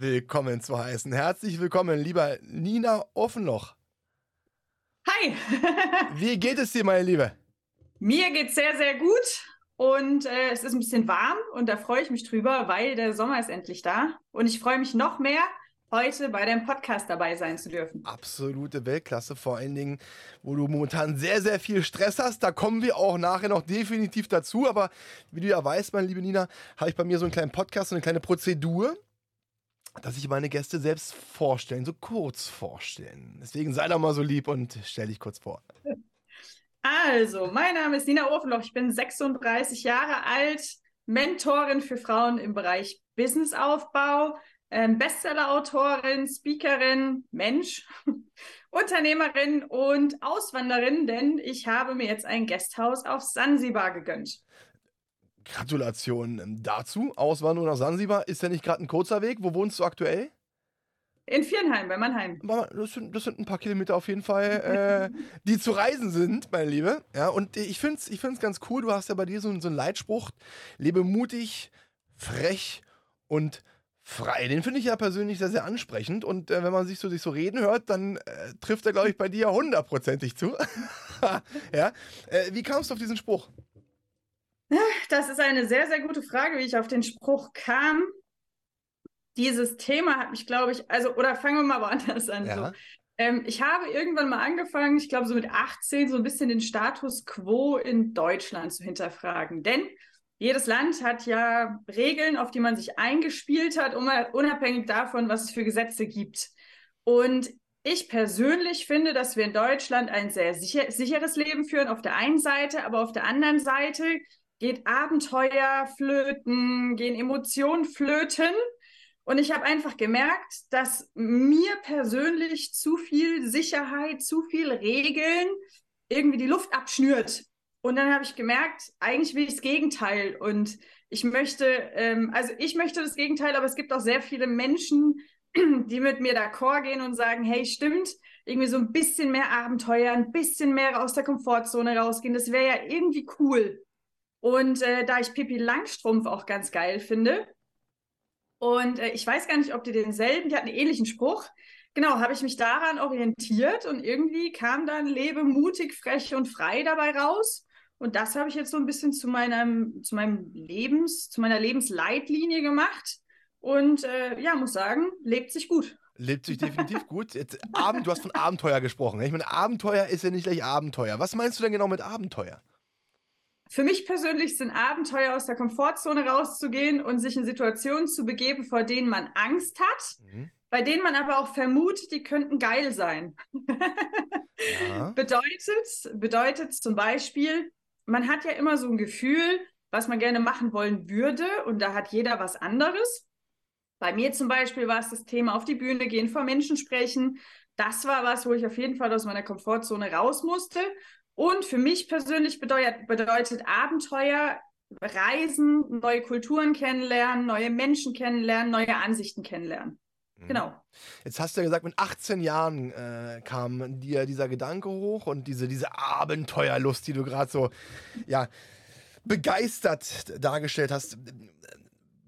willkommen zu heißen. Herzlich willkommen, lieber Nina Offenloch. Hi. Wie geht es dir, meine Liebe? Mir geht's sehr, sehr gut. Und äh, es ist ein bisschen warm und da freue ich mich drüber, weil der Sommer ist endlich da. Und ich freue mich noch mehr, heute bei deinem Podcast dabei sein zu dürfen. Absolute Weltklasse, vor allen Dingen, wo du momentan sehr, sehr viel Stress hast. Da kommen wir auch nachher noch definitiv dazu. Aber wie du ja weißt, meine liebe Nina, habe ich bei mir so einen kleinen Podcast, so eine kleine Prozedur dass sich meine Gäste selbst vorstellen, so kurz vorstellen. Deswegen sei doch mal so lieb und stell dich kurz vor. Also, mein Name ist Nina Ofenloch, ich bin 36 Jahre alt, Mentorin für Frauen im Bereich Businessaufbau, ähm, Bestsellerautorin, Speakerin, Mensch, Unternehmerin und Auswanderin, denn ich habe mir jetzt ein Gasthaus auf Sansibar gegönnt. Gratulation ähm, dazu. Auswanderung nach Sansibar ist ja nicht gerade ein kurzer Weg. Wo wohnst du aktuell? In Viernheim, bei Mannheim. Das sind, das sind ein paar Kilometer auf jeden Fall, äh, die zu reisen sind, meine Liebe. Ja, und ich finde es ich find's ganz cool. Du hast ja bei dir so, so einen Leitspruch: Lebe mutig, frech und frei. Den finde ich ja persönlich sehr, sehr ansprechend. Und äh, wenn man sich so, sich so reden hört, dann äh, trifft er, glaube ich, bei dir hundertprozentig zu. ja. Äh, wie kamst du auf diesen Spruch? Das ist eine sehr, sehr gute Frage, wie ich auf den Spruch kam. Dieses Thema hat mich, glaube ich, also, oder fangen wir mal woanders an. Ja. So. Ähm, ich habe irgendwann mal angefangen, ich glaube so mit 18, so ein bisschen den Status quo in Deutschland zu hinterfragen. Denn jedes Land hat ja Regeln, auf die man sich eingespielt hat, unabhängig davon, was es für Gesetze gibt. Und ich persönlich finde, dass wir in Deutschland ein sehr sicher, sicheres Leben führen, auf der einen Seite, aber auf der anderen Seite geht Abenteuer flöten, gehen Emotionen flöten. Und ich habe einfach gemerkt, dass mir persönlich zu viel Sicherheit, zu viel Regeln irgendwie die Luft abschnürt. Und dann habe ich gemerkt, eigentlich will ich das Gegenteil. Und ich möchte, ähm, also ich möchte das Gegenteil, aber es gibt auch sehr viele Menschen, die mit mir d'accord gehen und sagen, hey, stimmt, irgendwie so ein bisschen mehr Abenteuer, ein bisschen mehr aus der Komfortzone rausgehen, das wäre ja irgendwie cool. Und äh, da ich Pippi Langstrumpf auch ganz geil finde, und äh, ich weiß gar nicht, ob die denselben, die hat einen ähnlichen Spruch. Genau, habe ich mich daran orientiert und irgendwie kam dann Lebe mutig, frech und frei dabei raus. Und das habe ich jetzt so ein bisschen zu meinem, zu meinem Lebens, zu meiner Lebensleitlinie gemacht. Und äh, ja, muss sagen, lebt sich gut. Lebt sich definitiv gut. Jetzt, Abend, du hast von Abenteuer gesprochen. Ich meine, Abenteuer ist ja nicht gleich Abenteuer. Was meinst du denn genau mit Abenteuer? Für mich persönlich sind Abenteuer aus der Komfortzone rauszugehen und sich in Situationen zu begeben, vor denen man Angst hat, mhm. bei denen man aber auch vermutet, die könnten geil sein. ja. bedeutet, bedeutet zum Beispiel, man hat ja immer so ein Gefühl, was man gerne machen wollen würde und da hat jeder was anderes. Bei mir zum Beispiel war es das Thema auf die Bühne gehen, vor Menschen sprechen. Das war was, wo ich auf jeden Fall aus meiner Komfortzone raus musste. Und für mich persönlich bedeutet, bedeutet Abenteuer Reisen, neue Kulturen kennenlernen, neue Menschen kennenlernen, neue Ansichten kennenlernen. Mhm. Genau. Jetzt hast du ja gesagt, mit 18 Jahren äh, kam dir dieser Gedanke hoch und diese, diese Abenteuerlust, die du gerade so ja, begeistert dargestellt hast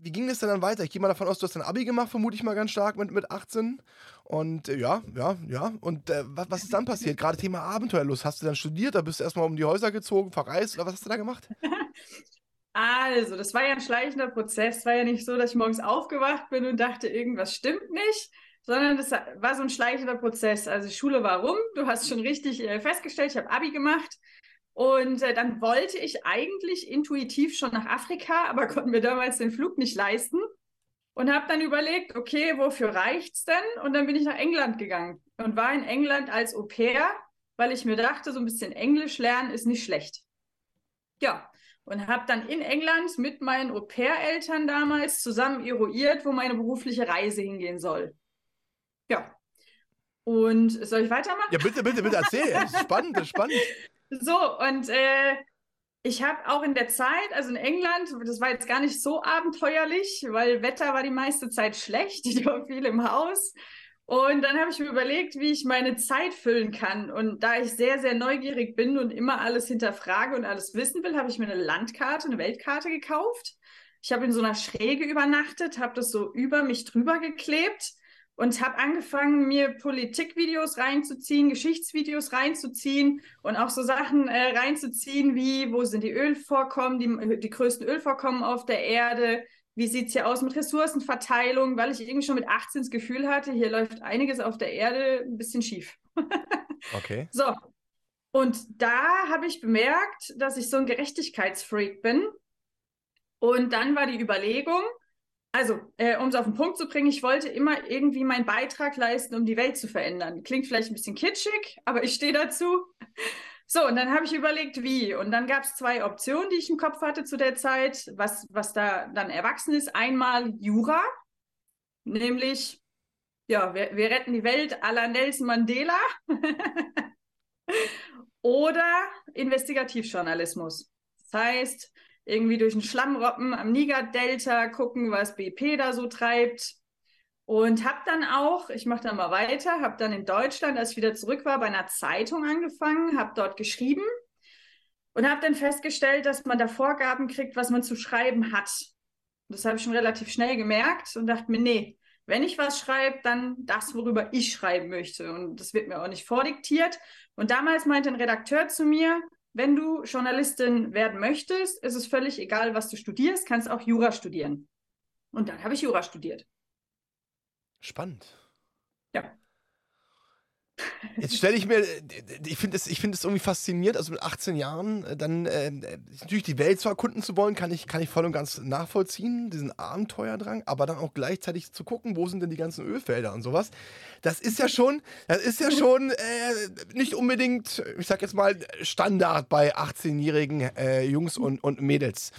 wie ging es denn dann weiter? Ich gehe mal davon aus, du hast dein Abi gemacht, vermute ich mal ganz stark mit, mit 18. Und äh, ja, ja, ja. Und äh, was, ist dann passiert? Gerade Thema Abenteuerlust. Hast du dann studiert? Da bist du erstmal um die Häuser gezogen, verreist oder was hast du da gemacht? Also, das war ja ein schleichender Prozess. Es war ja nicht so, dass ich morgens aufgewacht bin und dachte, irgendwas stimmt nicht, sondern das war so ein schleichender Prozess. Also, Schule war rum. Du hast schon richtig äh, festgestellt, ich habe Abi gemacht. Und äh, dann wollte ich eigentlich intuitiv schon nach Afrika, aber konnten mir damals den Flug nicht leisten. Und habe dann überlegt, okay, wofür reicht's denn? Und dann bin ich nach England gegangen und war in England als Au pair, weil ich mir dachte, so ein bisschen Englisch lernen ist nicht schlecht. Ja, und habe dann in England mit meinen Au pair-Eltern damals zusammen eruiert, wo meine berufliche Reise hingehen soll. Ja, Und soll ich weitermachen? Ja, bitte, bitte, bitte erzähl. Spannend, das ist spannend. So, und äh, ich habe auch in der Zeit, also in England, das war jetzt gar nicht so abenteuerlich, weil Wetter war die meiste Zeit schlecht. Ich war viel im Haus. Und dann habe ich mir überlegt, wie ich meine Zeit füllen kann. Und da ich sehr, sehr neugierig bin und immer alles hinterfrage und alles wissen will, habe ich mir eine Landkarte, eine Weltkarte gekauft. Ich habe in so einer Schräge übernachtet, habe das so über mich drüber geklebt und habe angefangen, mir Politikvideos reinzuziehen, Geschichtsvideos reinzuziehen und auch so Sachen äh, reinzuziehen wie, wo sind die Ölvorkommen, die, die größten Ölvorkommen auf der Erde, wie sieht es hier aus mit Ressourcenverteilung, weil ich irgendwie schon mit 18 das Gefühl hatte, hier läuft einiges auf der Erde ein bisschen schief. okay. So. Und da habe ich bemerkt, dass ich so ein Gerechtigkeitsfreak bin. Und dann war die Überlegung, also, äh, um es auf den Punkt zu bringen, ich wollte immer irgendwie meinen Beitrag leisten, um die Welt zu verändern. Klingt vielleicht ein bisschen kitschig, aber ich stehe dazu. So, und dann habe ich überlegt, wie. Und dann gab es zwei Optionen, die ich im Kopf hatte zu der Zeit, was, was da dann erwachsen ist. Einmal Jura, nämlich, ja, wir, wir retten die Welt à la Nelson Mandela. Oder Investigativjournalismus. Das heißt, irgendwie durch den Schlammroppen am Niger-Delta gucken, was BP da so treibt. Und habe dann auch, ich mache dann mal weiter, habe dann in Deutschland, als ich wieder zurück war, bei einer Zeitung angefangen, habe dort geschrieben und habe dann festgestellt, dass man da Vorgaben kriegt, was man zu schreiben hat. Das habe ich schon relativ schnell gemerkt und dachte mir, nee, wenn ich was schreibe, dann das, worüber ich schreiben möchte. Und das wird mir auch nicht vordiktiert. Und damals meinte ein Redakteur zu mir, wenn du Journalistin werden möchtest, ist es völlig egal, was du studierst, kannst auch Jura studieren. Und dann habe ich Jura studiert. Spannend. Ja. Jetzt stelle ich mir, ich finde es, find irgendwie faszinierend, also mit 18 Jahren äh, dann äh, natürlich die Welt zu erkunden zu wollen, kann ich, kann ich voll und ganz nachvollziehen, diesen Abenteuerdrang, aber dann auch gleichzeitig zu gucken, wo sind denn die ganzen Ölfelder und sowas. Das ist ja schon, das ist ja schon äh, nicht unbedingt, ich sag jetzt mal, Standard bei 18-jährigen äh, Jungs und, und Mädels.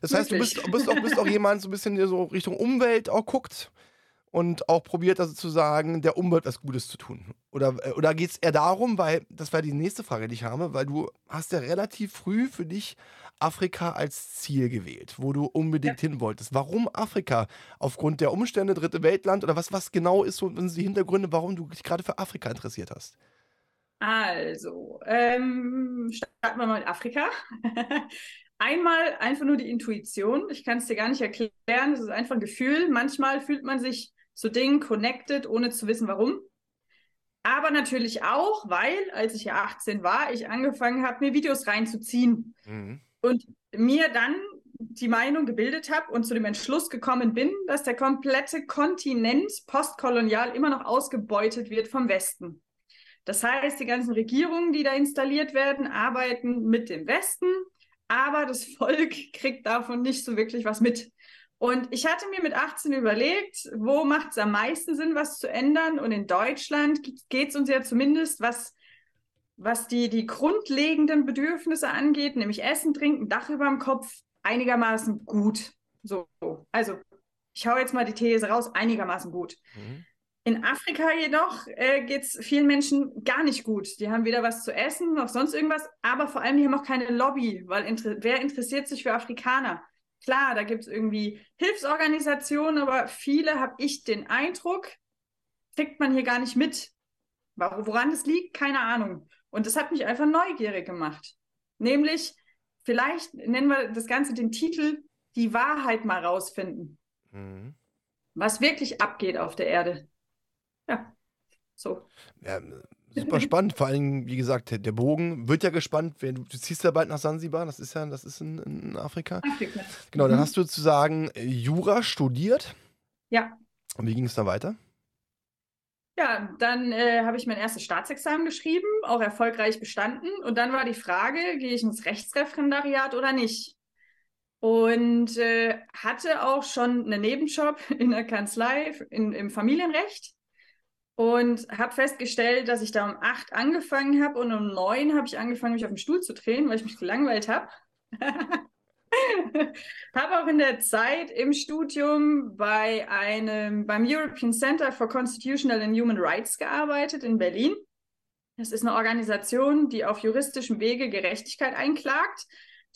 Das heißt, du bist, bist, auch, bist auch jemand, so ein bisschen, der so Richtung Umwelt auch guckt und auch probiert, also zu sagen, der Umwelt was Gutes zu tun. Oder, äh, oder geht es eher darum, weil, das wäre die nächste Frage, die ich habe, weil du hast ja relativ früh für dich Afrika als Ziel gewählt, wo du unbedingt ja. hin wolltest. Warum Afrika? Aufgrund der Umstände, dritte Weltland oder was, was genau ist so sind die Hintergründe, warum du dich gerade für Afrika interessiert hast? Also, ähm, starten wir mal mit Afrika. Einmal einfach nur die Intuition. Ich kann es dir gar nicht erklären. Es ist einfach ein Gefühl. Manchmal fühlt man sich zu Dingen connected, ohne zu wissen warum. Aber natürlich auch, weil, als ich ja 18 war, ich angefangen habe, mir Videos reinzuziehen. Mhm. Und mir dann die Meinung gebildet habe und zu dem Entschluss gekommen bin, dass der komplette Kontinent postkolonial immer noch ausgebeutet wird vom Westen. Das heißt, die ganzen Regierungen, die da installiert werden, arbeiten mit dem Westen, aber das Volk kriegt davon nicht so wirklich was mit. Und ich hatte mir mit 18 überlegt, wo macht es am meisten Sinn, was zu ändern? Und in Deutschland geht es uns ja zumindest, was, was die, die grundlegenden Bedürfnisse angeht, nämlich Essen, Trinken, Dach über dem Kopf, einigermaßen gut. So, also ich hau jetzt mal die These raus, einigermaßen gut. Mhm. In Afrika jedoch äh, geht es vielen Menschen gar nicht gut. Die haben weder was zu essen noch sonst irgendwas, aber vor allem die haben auch keine Lobby, weil inter wer interessiert sich für Afrikaner? Klar, da gibt es irgendwie Hilfsorganisationen, aber viele, habe ich den Eindruck, kriegt man hier gar nicht mit. Woran es liegt, keine Ahnung. Und das hat mich einfach neugierig gemacht. Nämlich, vielleicht nennen wir das Ganze den Titel, die Wahrheit mal rausfinden. Mhm. Was wirklich abgeht auf der Erde. Ja, so. Ja, super spannend. Vor allem, wie gesagt, der, Bogen wird ja gespannt. Wenn du, ziehst ja bald nach Sansibar, das ist ja, das ist in, in Afrika. Afrika. Genau, dann mhm. hast du sozusagen Jura studiert. Ja. Und wie ging es dann weiter? Ja, dann äh, habe ich mein erstes Staatsexamen geschrieben, auch erfolgreich bestanden. Und dann war die Frage, gehe ich ins Rechtsreferendariat oder nicht? Und äh, hatte auch schon einen Nebenjob in der Kanzlei in, im Familienrecht und habe festgestellt, dass ich da um acht angefangen habe und um neun habe ich angefangen, mich auf den Stuhl zu drehen, weil ich mich gelangweilt habe. habe auch in der Zeit im Studium bei einem, beim European Center for Constitutional and Human Rights gearbeitet in Berlin. Das ist eine Organisation, die auf juristischem Wege Gerechtigkeit einklagt.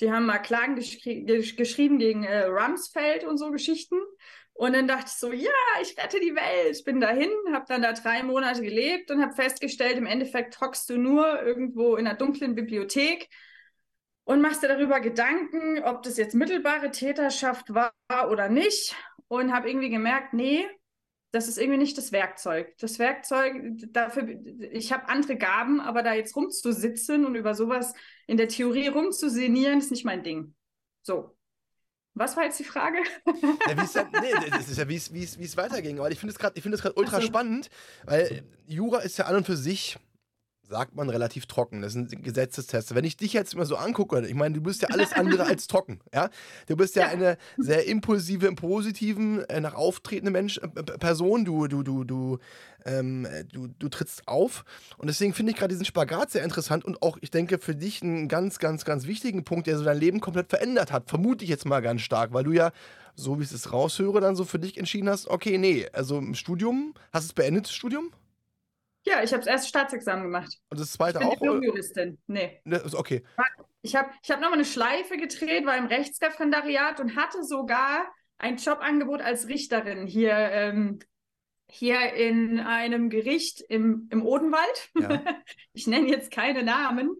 Die haben mal Klagen geschri geschrieben gegen äh, Rumsfeld und so Geschichten. Und dann dachte ich so, ja, ich rette die Welt. Bin dahin, habe dann da drei Monate gelebt und habe festgestellt, im Endeffekt hockst du nur irgendwo in einer dunklen Bibliothek und machst dir darüber Gedanken, ob das jetzt mittelbare Täterschaft war oder nicht. Und habe irgendwie gemerkt, nee, das ist irgendwie nicht das Werkzeug. Das Werkzeug, dafür, ich habe andere Gaben, aber da jetzt rumzusitzen und über sowas in der Theorie rumzusenieren, ist nicht mein Ding. So. Was war jetzt die Frage? Ja, dann, nee, das ist ja, wie es weiterging. Aber ich finde es gerade find ultra so. spannend, weil Jura ist ja an und für sich sagt man relativ trocken. Das sind Gesetzesteste. Wenn ich dich jetzt mal so angucke, ich meine, du bist ja alles andere als trocken. Ja? Du bist ja, ja. eine sehr impulsive, im positiven, äh, nach auftretende Mensch, äh, Person. Du, du, du, du, ähm, du, du trittst auf. Und deswegen finde ich gerade diesen Spagat sehr interessant und auch, ich denke, für dich einen ganz, ganz, ganz wichtigen Punkt, der so dein Leben komplett verändert hat. Vermute ich jetzt mal ganz stark, weil du ja, so wie ich es raushöre, dann so für dich entschieden hast, okay, nee, also im Studium, hast du es beendet, das Studium? Ja, ich habe das erste Staatsexamen gemacht. Und das zweite ich bin auch? Diplom-Juristin. Nee. Ne, okay. Ich habe ich hab nochmal eine Schleife gedreht, war im Rechtsreferendariat und hatte sogar ein Jobangebot als Richterin hier, ähm, hier in einem Gericht im, im Odenwald. Ja. ich nenne jetzt keine Namen.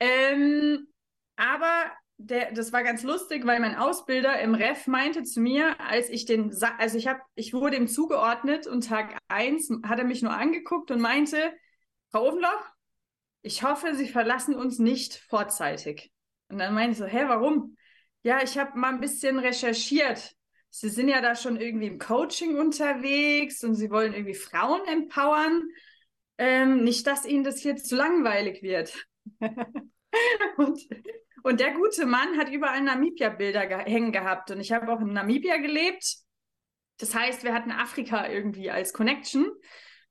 Ähm, aber der, das war ganz lustig, weil mein Ausbilder im Ref meinte zu mir, als ich den, also ich habe, ich wurde ihm zugeordnet und Tag 1 hat er mich nur angeguckt und meinte, Frau Ofenloch, ich hoffe, Sie verlassen uns nicht vorzeitig. Und dann meinte ich so, hä, warum? Ja, ich habe mal ein bisschen recherchiert. Sie sind ja da schon irgendwie im Coaching unterwegs und Sie wollen irgendwie Frauen empowern. Ähm, nicht, dass Ihnen das jetzt zu langweilig wird. und und der gute Mann hat überall Namibia-Bilder ge hängen gehabt. Und ich habe auch in Namibia gelebt. Das heißt, wir hatten Afrika irgendwie als Connection.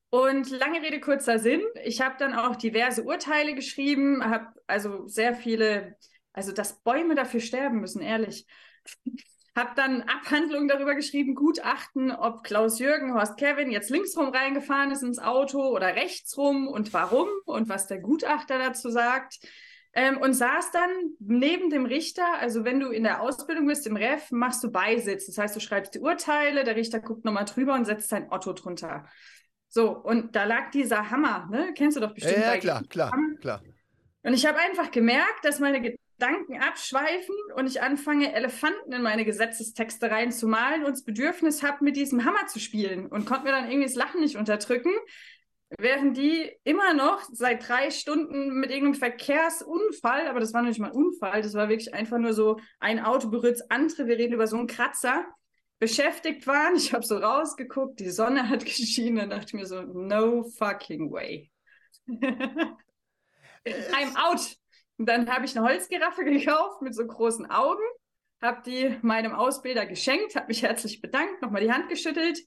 Und lange Rede, kurzer Sinn. Ich habe dann auch diverse Urteile geschrieben, habe also sehr viele, also dass Bäume dafür sterben müssen, ehrlich. habe dann Abhandlungen darüber geschrieben, Gutachten, ob Klaus Jürgen, Horst Kevin jetzt linksrum reingefahren ist ins Auto oder rechtsrum und warum und was der Gutachter dazu sagt. Ähm, und saß dann neben dem Richter, also wenn du in der Ausbildung bist, im Ref, machst du Beisitz. Das heißt, du schreibst die Urteile, der Richter guckt nochmal drüber und setzt sein Otto drunter. So, und da lag dieser Hammer, ne? Kennst du doch bestimmt. Ja, ja klar, klar, klar. Und ich habe einfach gemerkt, dass meine Gedanken abschweifen und ich anfange, Elefanten in meine Gesetzestexte reinzumalen und das Bedürfnis habe, mit diesem Hammer zu spielen und konnte mir dann irgendwie das Lachen nicht unterdrücken, während die immer noch seit drei Stunden mit irgendeinem Verkehrsunfall, aber das war nicht mal ein Unfall, das war wirklich einfach nur so, ein Auto berührt das andere, wir reden über so einen Kratzer, beschäftigt waren. Ich habe so rausgeguckt, die Sonne hat geschienen, dann dachte ich mir so, no fucking way. I'm out. Und dann habe ich eine Holzgiraffe gekauft mit so großen Augen, habe die meinem Ausbilder geschenkt, habe mich herzlich bedankt, nochmal die Hand geschüttelt,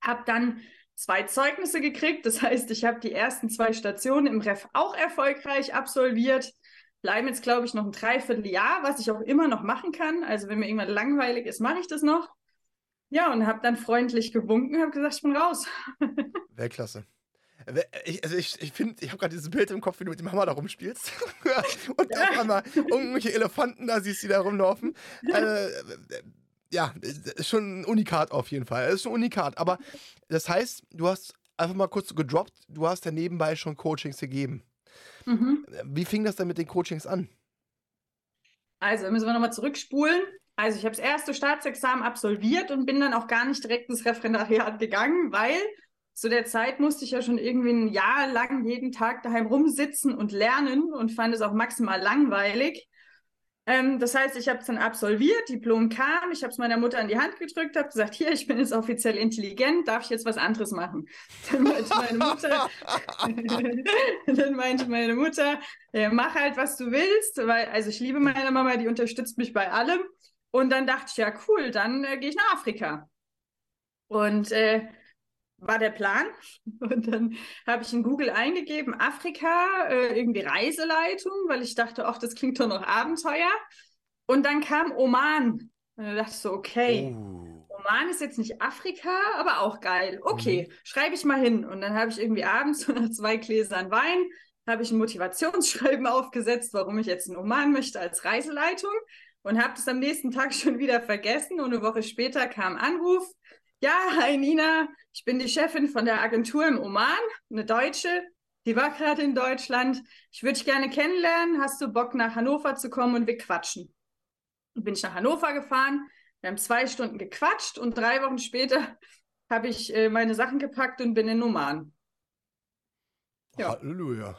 habe dann zwei Zeugnisse gekriegt. Das heißt, ich habe die ersten zwei Stationen im Ref auch erfolgreich absolviert. Bleiben jetzt, glaube ich, noch ein Dreivierteljahr, was ich auch immer noch machen kann. Also wenn mir irgendwann langweilig ist, mache ich das noch. Ja, und habe dann freundlich gewunken, habe gesagt, ich bin raus. Weltklasse. Ich, also ich, ich finde, ich habe gerade dieses Bild im Kopf, wie du mit dem Hammer da rumspielst. und ja. auf einmal irgendwelche Elefanten da siehst, die da rumlaufen. äh, ja, ist schon ein Unikat auf jeden Fall. Ist schon ein Unikat. Aber das heißt, du hast einfach mal kurz gedroppt, du hast ja nebenbei schon Coachings gegeben. Mhm. Wie fing das denn mit den Coachings an? Also, müssen wir nochmal zurückspulen. Also, ich habe das erste Staatsexamen absolviert und bin dann auch gar nicht direkt ins Referendariat gegangen, weil zu der Zeit musste ich ja schon irgendwie ein Jahr lang jeden Tag daheim rumsitzen und lernen und fand es auch maximal langweilig. Ähm, das heißt, ich habe es dann absolviert, Diplom kam, ich habe es meiner Mutter in die Hand gedrückt, habe gesagt, hier, ich bin jetzt offiziell intelligent, darf ich jetzt was anderes machen? Dann meinte meine Mutter, dann meinte meine Mutter, ja, mach halt, was du willst, weil, also ich liebe meine Mama, die unterstützt mich bei allem. Und dann dachte ich, ja, cool, dann äh, gehe ich nach Afrika. Und äh, war der Plan. Und dann habe ich in Google eingegeben, Afrika, äh, irgendwie Reiseleitung, weil ich dachte, ach, das klingt doch noch Abenteuer. Und dann kam Oman. Und da dachte ich so, okay, oh. Oman ist jetzt nicht Afrika, aber auch geil. Okay, mhm. schreibe ich mal hin. Und dann habe ich irgendwie abends so nach zwei Gläsern Wein, habe ich ein Motivationsschreiben aufgesetzt, warum ich jetzt in Oman möchte als Reiseleitung und habe das am nächsten Tag schon wieder vergessen. Und eine Woche später kam Anruf. Ja, hi Nina, ich bin die Chefin von der Agentur im Oman, eine Deutsche. Die war gerade in Deutschland. Ich würde dich gerne kennenlernen. Hast du Bock, nach Hannover zu kommen und wir quatschen? Dann bin ich nach Hannover gefahren. Wir haben zwei Stunden gequatscht und drei Wochen später habe ich äh, meine Sachen gepackt und bin in Oman. Ja. Halleluja.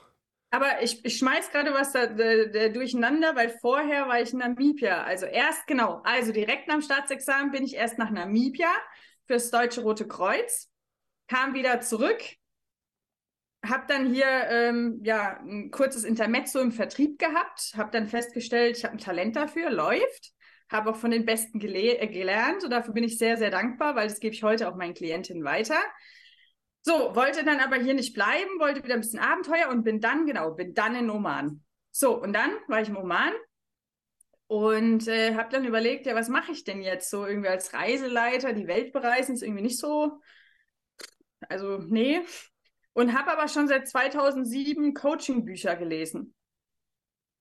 Aber ich, ich schmeiß gerade was da, da, da, durcheinander, weil vorher war ich in Namibia. Also erst, genau, also direkt nach dem Staatsexamen bin ich erst nach Namibia fürs Deutsche Rote Kreuz, kam wieder zurück, habe dann hier ähm, ja ein kurzes Intermezzo im Vertrieb gehabt, habe dann festgestellt, ich habe ein Talent dafür, läuft, habe auch von den Besten gele äh, gelernt und dafür bin ich sehr, sehr dankbar, weil das gebe ich heute auch meinen Klientinnen weiter. So, wollte dann aber hier nicht bleiben, wollte wieder ein bisschen Abenteuer und bin dann, genau, bin dann in Oman. So, und dann war ich im Oman und äh, habe dann überlegt, ja, was mache ich denn jetzt so irgendwie als Reiseleiter? Die Welt bereisen ist irgendwie nicht so, also nee. Und habe aber schon seit 2007 Coaching-Bücher gelesen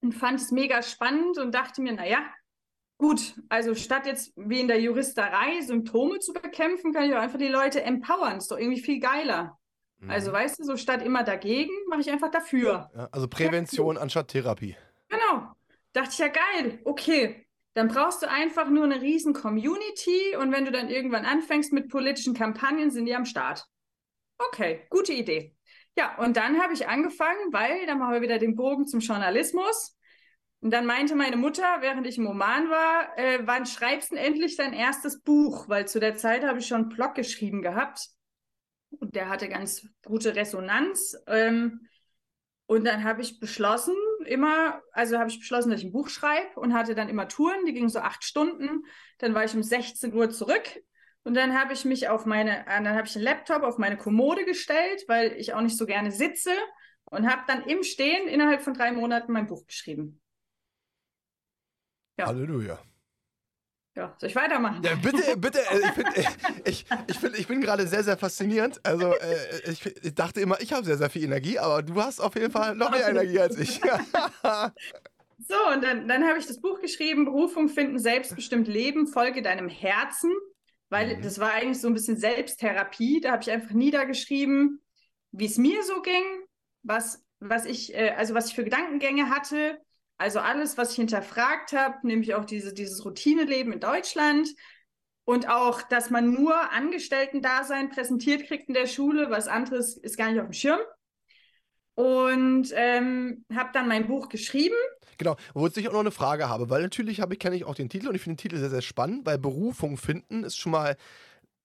und fand es mega spannend und dachte mir, naja, Gut, also statt jetzt wie in der Juristerei Symptome zu bekämpfen, kann ich auch einfach die Leute empowern. Ist doch irgendwie viel geiler. Mhm. Also weißt du, so statt immer dagegen, mache ich einfach dafür. Ja, also Prävention anstatt Therapie. Dachte ich ja geil. Okay, dann brauchst du einfach nur eine riesen Community und wenn du dann irgendwann anfängst mit politischen Kampagnen, sind die am Start. Okay, gute Idee. Ja, und dann habe ich angefangen, weil, da machen wir wieder den Bogen zum Journalismus. Und dann meinte meine Mutter, während ich im Oman war, äh, wann schreibst du endlich dein erstes Buch? Weil zu der Zeit habe ich schon einen Blog geschrieben gehabt. Und der hatte ganz gute Resonanz. Ähm, und dann habe ich beschlossen, immer, also habe ich beschlossen, dass ich ein Buch schreibe und hatte dann immer Touren, die gingen so acht Stunden. Dann war ich um 16 Uhr zurück. Und dann habe ich mich auf meine, äh, dann habe ich den Laptop auf meine Kommode gestellt, weil ich auch nicht so gerne sitze und habe dann im Stehen innerhalb von drei Monaten mein Buch geschrieben. Ja. Halleluja. Ja, soll ich weitermachen? Ja, bitte, bitte. Äh, ich, find, äh, ich, ich, find, ich bin gerade sehr, sehr faszinierend. Also, äh, ich, ich, dachte immer, ich habe sehr, sehr viel Energie, aber du hast auf jeden Fall noch mehr Energie als ich. so, und dann, dann habe ich das Buch geschrieben: Berufung finden, selbstbestimmt leben, folge deinem Herzen. Weil mhm. das war eigentlich so ein bisschen Selbsttherapie. Da habe ich einfach niedergeschrieben, wie es mir so ging, was, was ich, also was ich für Gedankengänge hatte also alles, was ich hinterfragt habe, nämlich auch diese, dieses Routineleben in Deutschland und auch, dass man nur Angestellten-Dasein präsentiert kriegt in der Schule, was anderes ist gar nicht auf dem Schirm. Und ähm, habe dann mein Buch geschrieben. Genau, wo ich auch noch eine Frage habe, weil natürlich habe ich, kenne ich auch den Titel und ich finde den Titel sehr, sehr spannend, weil Berufung finden ist schon mal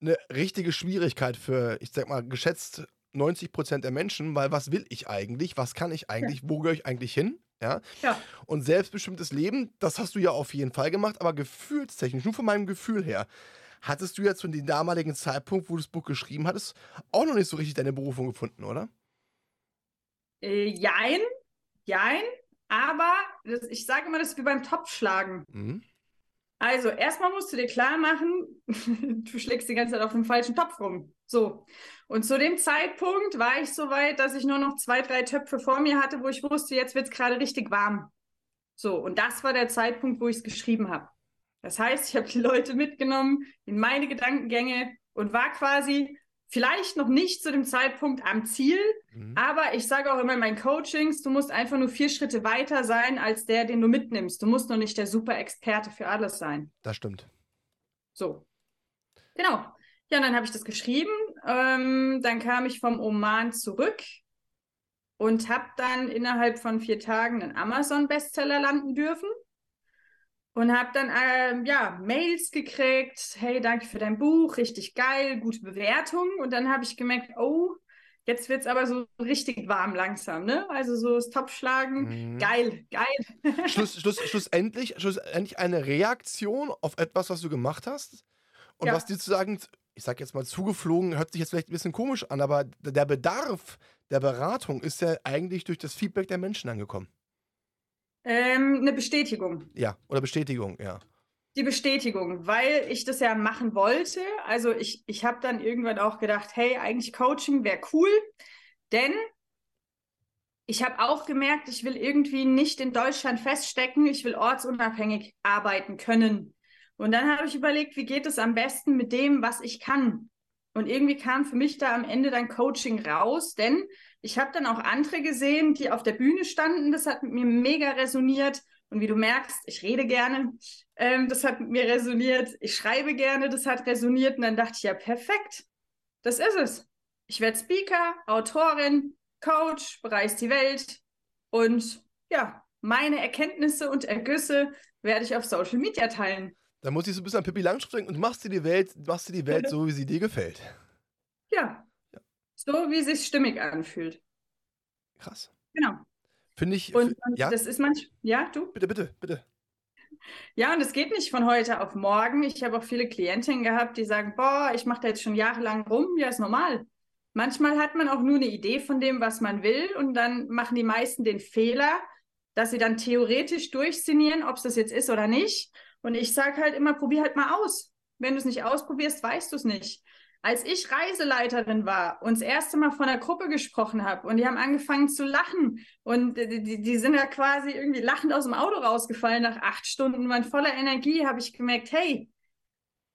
eine richtige Schwierigkeit für, ich sag mal, geschätzt 90 Prozent der Menschen, weil was will ich eigentlich? Was kann ich eigentlich? Ja. Wo gehöre ich eigentlich hin? Ja? ja. Und selbstbestimmtes Leben, das hast du ja auf jeden Fall gemacht, aber gefühlstechnisch, nur von meinem Gefühl her, hattest du jetzt zu dem damaligen Zeitpunkt, wo du das Buch geschrieben hattest, auch noch nicht so richtig deine Berufung gefunden, oder? Äh, jein, jein, aber das, ich sage immer, das ist wie beim Topfschlagen. Mhm. Also, erstmal musst du dir klar machen, du schlägst die ganze Zeit auf dem falschen Topf rum. So. Und zu dem Zeitpunkt war ich so weit, dass ich nur noch zwei, drei Töpfe vor mir hatte, wo ich wusste, jetzt wird es gerade richtig warm. So. Und das war der Zeitpunkt, wo ich es geschrieben habe. Das heißt, ich habe die Leute mitgenommen in meine Gedankengänge und war quasi vielleicht noch nicht zu dem Zeitpunkt am Ziel, mhm. aber ich sage auch immer in meinen Coachings, du musst einfach nur vier Schritte weiter sein als der, den du mitnimmst. Du musst noch nicht der super Experte für alles sein. Das stimmt. So. Genau. Ja, und dann habe ich das geschrieben. Ähm, dann kam ich vom Oman zurück und habe dann innerhalb von vier Tagen einen Amazon-Bestseller landen dürfen und habe dann ähm, ja Mails gekriegt, hey, danke für dein Buch, richtig geil, gute Bewertung. Und dann habe ich gemerkt, oh, jetzt wird es aber so richtig warm langsam, ne? Also so das Topfschlagen, mhm. geil, geil. Schluss, Schluss, schlussendlich, schlussendlich eine Reaktion auf etwas, was du gemacht hast und ja. was dir zu sagen, ich sag jetzt mal zugeflogen, hört sich jetzt vielleicht ein bisschen komisch an, aber der Bedarf der Beratung ist ja eigentlich durch das Feedback der Menschen angekommen. Ähm, eine Bestätigung. Ja, oder Bestätigung, ja. Die Bestätigung, weil ich das ja machen wollte. Also ich, ich habe dann irgendwann auch gedacht, hey, eigentlich Coaching wäre cool, denn ich habe auch gemerkt, ich will irgendwie nicht in Deutschland feststecken, ich will ortsunabhängig arbeiten können. Und dann habe ich überlegt, wie geht es am besten mit dem, was ich kann. Und irgendwie kam für mich da am Ende dann Coaching raus, denn ich habe dann auch andere gesehen, die auf der Bühne standen. Das hat mit mir mega resoniert. Und wie du merkst, ich rede gerne. Ähm, das hat mit mir resoniert. Ich schreibe gerne. Das hat resoniert. Und dann dachte ich, ja, perfekt. Das ist es. Ich werde Speaker, Autorin, Coach, bereist die Welt und ja, meine Erkenntnisse und Ergüsse werde ich auf Social Media teilen. Da muss ich so ein bisschen an Pippi Langstrumpf denken und machst dir die Welt, machst dir die Welt so, wie sie dir gefällt. Ja. So, wie es sich stimmig anfühlt. Krass. Genau. Finde ich. Und, und ja? das ist manchmal. Ja, du? Bitte, bitte, bitte. Ja, und es geht nicht von heute auf morgen. Ich habe auch viele Klientinnen gehabt, die sagen: Boah, ich mache da jetzt schon jahrelang rum. Ja, ist normal. Manchmal hat man auch nur eine Idee von dem, was man will, und dann machen die meisten den Fehler, dass sie dann theoretisch durchszenieren, ob es das jetzt ist oder nicht. Und ich sage halt immer, probier halt mal aus. Wenn du es nicht ausprobierst, weißt du es nicht. Als ich Reiseleiterin war und das erste Mal von der Gruppe gesprochen habe und die haben angefangen zu lachen und die, die, die, sind ja quasi irgendwie lachend aus dem Auto rausgefallen nach acht Stunden, waren voller Energie, habe ich gemerkt, hey,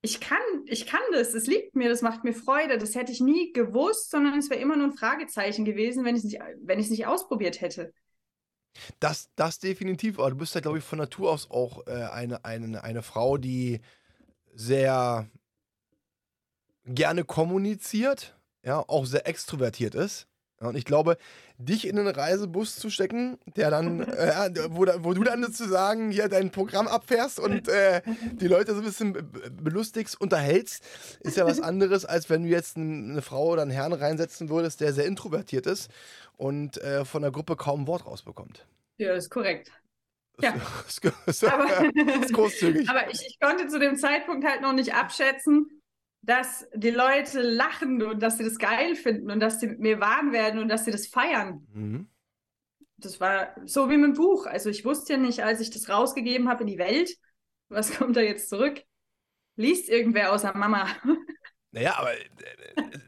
ich kann, ich kann das, es liegt mir, das macht mir Freude. Das hätte ich nie gewusst, sondern es wäre immer nur ein Fragezeichen gewesen, wenn ich es nicht, wenn ich es nicht ausprobiert hätte. Das, das definitiv. Aber du bist ja, glaube ich, von Natur aus auch äh, eine, eine, eine Frau, die sehr gerne kommuniziert, ja, auch sehr extrovertiert ist. Ja, und ich glaube, dich in einen Reisebus zu stecken, der dann, äh, wo, wo, du dann sozusagen hier dein Programm abfährst und äh, die Leute so ein bisschen belustigst, unterhältst, ist ja was anderes, als wenn du jetzt eine Frau oder einen Herrn reinsetzen würdest, der sehr introvertiert ist und äh, von der Gruppe kaum ein Wort rausbekommt. Ja, das ist korrekt. Ja. Das ist, aber, das ist großzügig. aber ich, ich konnte zu dem Zeitpunkt halt noch nicht abschätzen, dass die Leute lachen und dass sie das geil finden und dass sie mit mir warm werden und dass sie das feiern. Mhm. Das war so wie mit dem Buch. Also ich wusste ja nicht, als ich das rausgegeben habe in die Welt, was kommt da jetzt zurück? Liest irgendwer außer Mama. Naja, aber äh,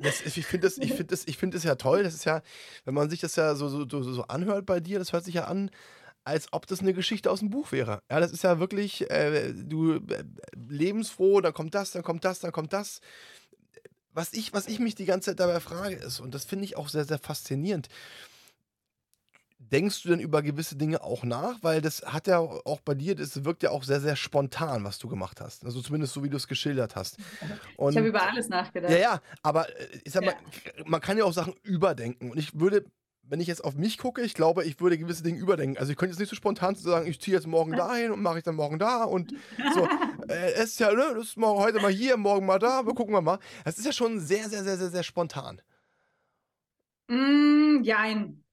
das, ich finde das, find das, find das ja toll. Das ist ja, wenn man sich das ja so, so, so, so anhört bei dir, das hört sich ja an, als ob das eine Geschichte aus dem Buch wäre. Ja, das ist ja wirklich, äh, du äh, lebensfroh, dann kommt das, dann kommt das, dann kommt das. Was ich, was ich mich die ganze Zeit dabei frage, ist, und das finde ich auch sehr, sehr faszinierend, denkst du denn über gewisse Dinge auch nach? Weil das hat ja auch bei dir, das wirkt ja auch sehr, sehr spontan, was du gemacht hast. Also zumindest so, wie du es geschildert hast. Und, ich habe über alles nachgedacht. Ja, ja, aber äh, ich sag mal, ja. man kann ja auch Sachen überdenken. Und ich würde wenn ich jetzt auf mich gucke, ich glaube, ich würde gewisse Dinge überdenken. Also ich könnte jetzt nicht so spontan sagen, ich ziehe jetzt morgen dahin und mache ich dann morgen da und so. äh, es ist ja, ne, das ist morgen, heute mal hier, morgen mal da, aber gucken wir mal. Das ist ja schon sehr, sehr, sehr, sehr, sehr spontan. Mm, jein.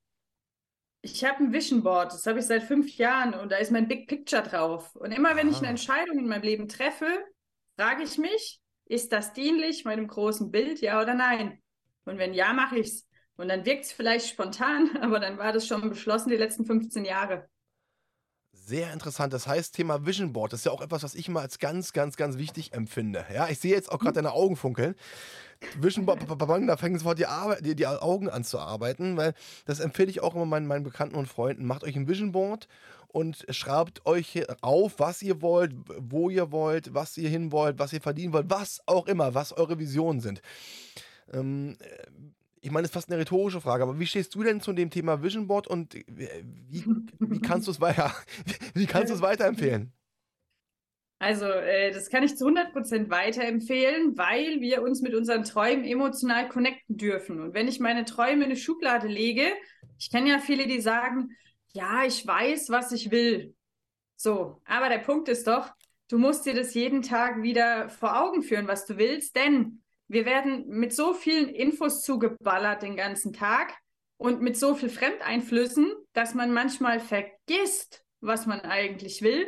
Ich habe ein Vision Board, das habe ich seit fünf Jahren und da ist mein Big Picture drauf. Und immer wenn ah. ich eine Entscheidung in meinem Leben treffe, frage ich mich, ist das dienlich meinem großen Bild, ja oder nein? Und wenn ja, mache ich es. Und dann wirkt es vielleicht spontan, aber dann war das schon beschlossen die letzten 15 Jahre. Sehr interessant. Das heißt, Thema Vision Board, das ist ja auch etwas, was ich immer als ganz, ganz, ganz wichtig empfinde. Ja, ich sehe jetzt auch gerade deine Augen funkeln. Vision Board, da fangen sofort die, Arbeit, die, die, Augen an zu arbeiten, weil das empfehle ich auch immer meinen, meinen Bekannten und Freunden. Macht euch ein Vision Board und schreibt euch auf, was ihr wollt, wo ihr wollt, was ihr hin wollt, was ihr verdienen wollt, was auch immer, was eure Visionen sind. Ähm, ich meine, das ist fast eine rhetorische Frage, aber wie stehst du denn zu dem Thema Vision Board und äh, wie, wie kannst du es weiter, wie kannst du es weiterempfehlen? Also, äh, das kann ich zu 100% weiterempfehlen, weil wir uns mit unseren Träumen emotional connecten dürfen. Und wenn ich meine Träume in eine Schublade lege, ich kenne ja viele, die sagen, ja, ich weiß, was ich will. So, aber der Punkt ist doch, du musst dir das jeden Tag wieder vor Augen führen, was du willst, denn wir werden mit so vielen Infos zugeballert den ganzen Tag und mit so viel Fremdeinflüssen, dass man manchmal vergisst, was man eigentlich will,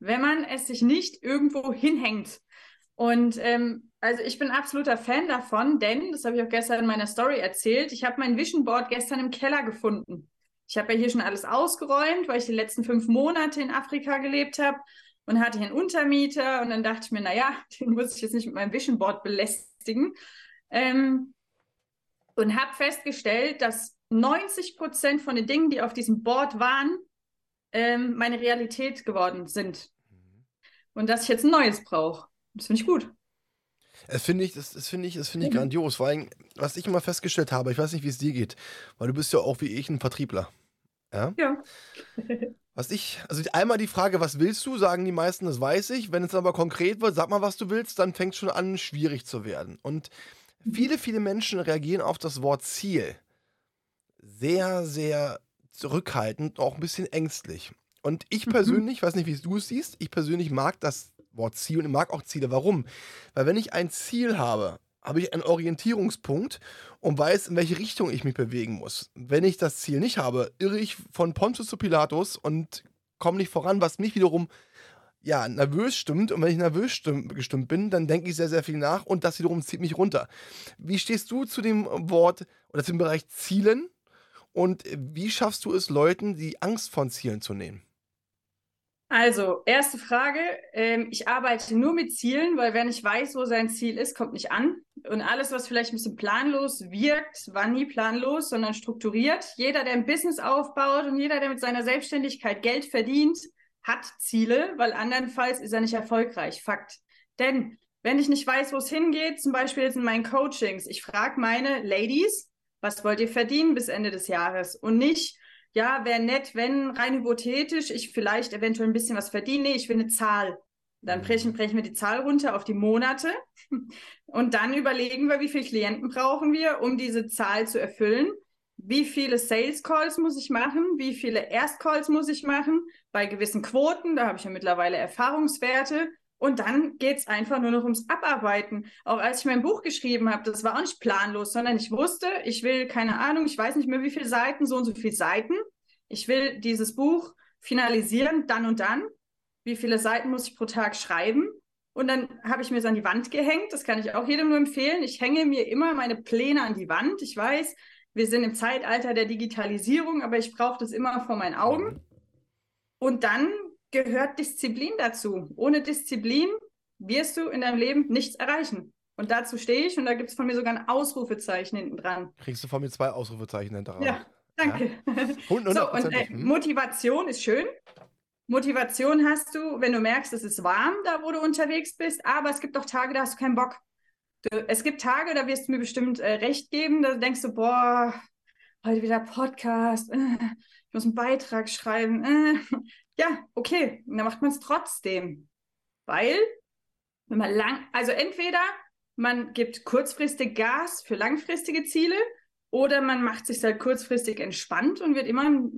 wenn man es sich nicht irgendwo hinhängt. Und ähm, also ich bin absoluter Fan davon, denn, das habe ich auch gestern in meiner Story erzählt, ich habe mein Vision Board gestern im Keller gefunden. Ich habe ja hier schon alles ausgeräumt, weil ich die letzten fünf Monate in Afrika gelebt habe und hatte hier einen Untermieter und dann dachte ich mir, naja, den muss ich jetzt nicht mit meinem Vision Board belästigen. Ähm, und habe festgestellt, dass 90 Prozent von den Dingen, die auf diesem Board waren, ähm, meine Realität geworden sind. Mhm. Und dass ich jetzt ein neues brauche. Das finde ich gut. Das finde ich, das, das finde ich, das finde ich mhm. grandios. Vor allem, was ich immer festgestellt habe, ich weiß nicht, wie es dir geht, weil du bist ja auch wie ich ein Vertriebler. Ja. ja. was ich, also einmal die Frage, was willst du, sagen die meisten, das weiß ich. Wenn es aber konkret wird, sag mal, was du willst, dann fängt es schon an, schwierig zu werden. Und mhm. viele, viele Menschen reagieren auf das Wort Ziel sehr, sehr zurückhaltend, auch ein bisschen ängstlich. Und ich mhm. persönlich, weiß nicht, wie du es siehst, ich persönlich mag das Wort Ziel und ich mag auch Ziele. Warum? Weil wenn ich ein Ziel habe, habe ich einen Orientierungspunkt und weiß, in welche Richtung ich mich bewegen muss. Wenn ich das Ziel nicht habe, irre ich von Pontius zu Pilatus und komme nicht voran, was mich wiederum ja, nervös stimmt. Und wenn ich nervös stimm, gestimmt bin, dann denke ich sehr, sehr viel nach und das wiederum zieht mich runter. Wie stehst du zu dem Wort oder zum Bereich Zielen und wie schaffst du es, Leuten die Angst von Zielen zu nehmen? Also, erste Frage. Ähm, ich arbeite nur mit Zielen, weil wenn ich weiß, wo sein Ziel ist, kommt nicht an. Und alles, was vielleicht ein bisschen planlos wirkt, war nie planlos, sondern strukturiert. Jeder, der ein Business aufbaut und jeder, der mit seiner Selbstständigkeit Geld verdient, hat Ziele, weil andernfalls ist er nicht erfolgreich. Fakt. Denn wenn ich nicht weiß, wo es hingeht, zum Beispiel jetzt in meinen Coachings, ich frage meine Ladies, was wollt ihr verdienen bis Ende des Jahres? Und nicht, ja, wäre nett, wenn rein hypothetisch ich vielleicht eventuell ein bisschen was verdiene. ich will eine Zahl. Dann mhm. brechen, brechen wir die Zahl runter auf die Monate und dann überlegen wir, wie viele Klienten brauchen wir, um diese Zahl zu erfüllen. Wie viele Sales Calls muss ich machen? Wie viele Erstcalls muss ich machen? Bei gewissen Quoten, da habe ich ja mittlerweile Erfahrungswerte. Und dann geht es einfach nur noch ums Abarbeiten. Auch als ich mein Buch geschrieben habe, das war auch nicht planlos, sondern ich wusste, ich will, keine Ahnung, ich weiß nicht mehr, wie viele Seiten, so und so viele Seiten. Ich will dieses Buch finalisieren, dann und dann. Wie viele Seiten muss ich pro Tag schreiben? Und dann habe ich mir es an die Wand gehängt. Das kann ich auch jedem nur empfehlen. Ich hänge mir immer meine Pläne an die Wand. Ich weiß, wir sind im Zeitalter der Digitalisierung, aber ich brauche das immer vor meinen Augen. Mhm. Und dann gehört Disziplin dazu. Ohne Disziplin wirst du in deinem Leben nichts erreichen. Und dazu stehe ich und da gibt es von mir sogar ein Ausrufezeichen hinten dran. Kriegst du von mir zwei Ausrufezeichen hinten dran? Ja, danke. Ja? so, und äh, Motivation ist schön. Motivation hast du, wenn du merkst, es ist warm, da wo du unterwegs bist, aber es gibt auch Tage, da hast du keinen Bock. Du, es gibt Tage, da wirst du mir bestimmt äh, recht geben, da denkst du, boah, heute wieder Podcast, äh, ich muss einen Beitrag schreiben. Ja, okay, dann macht man es trotzdem. Weil, wenn man lang, also entweder man gibt kurzfristig Gas für langfristige Ziele oder man macht sich halt kurzfristig entspannt und wird immer ein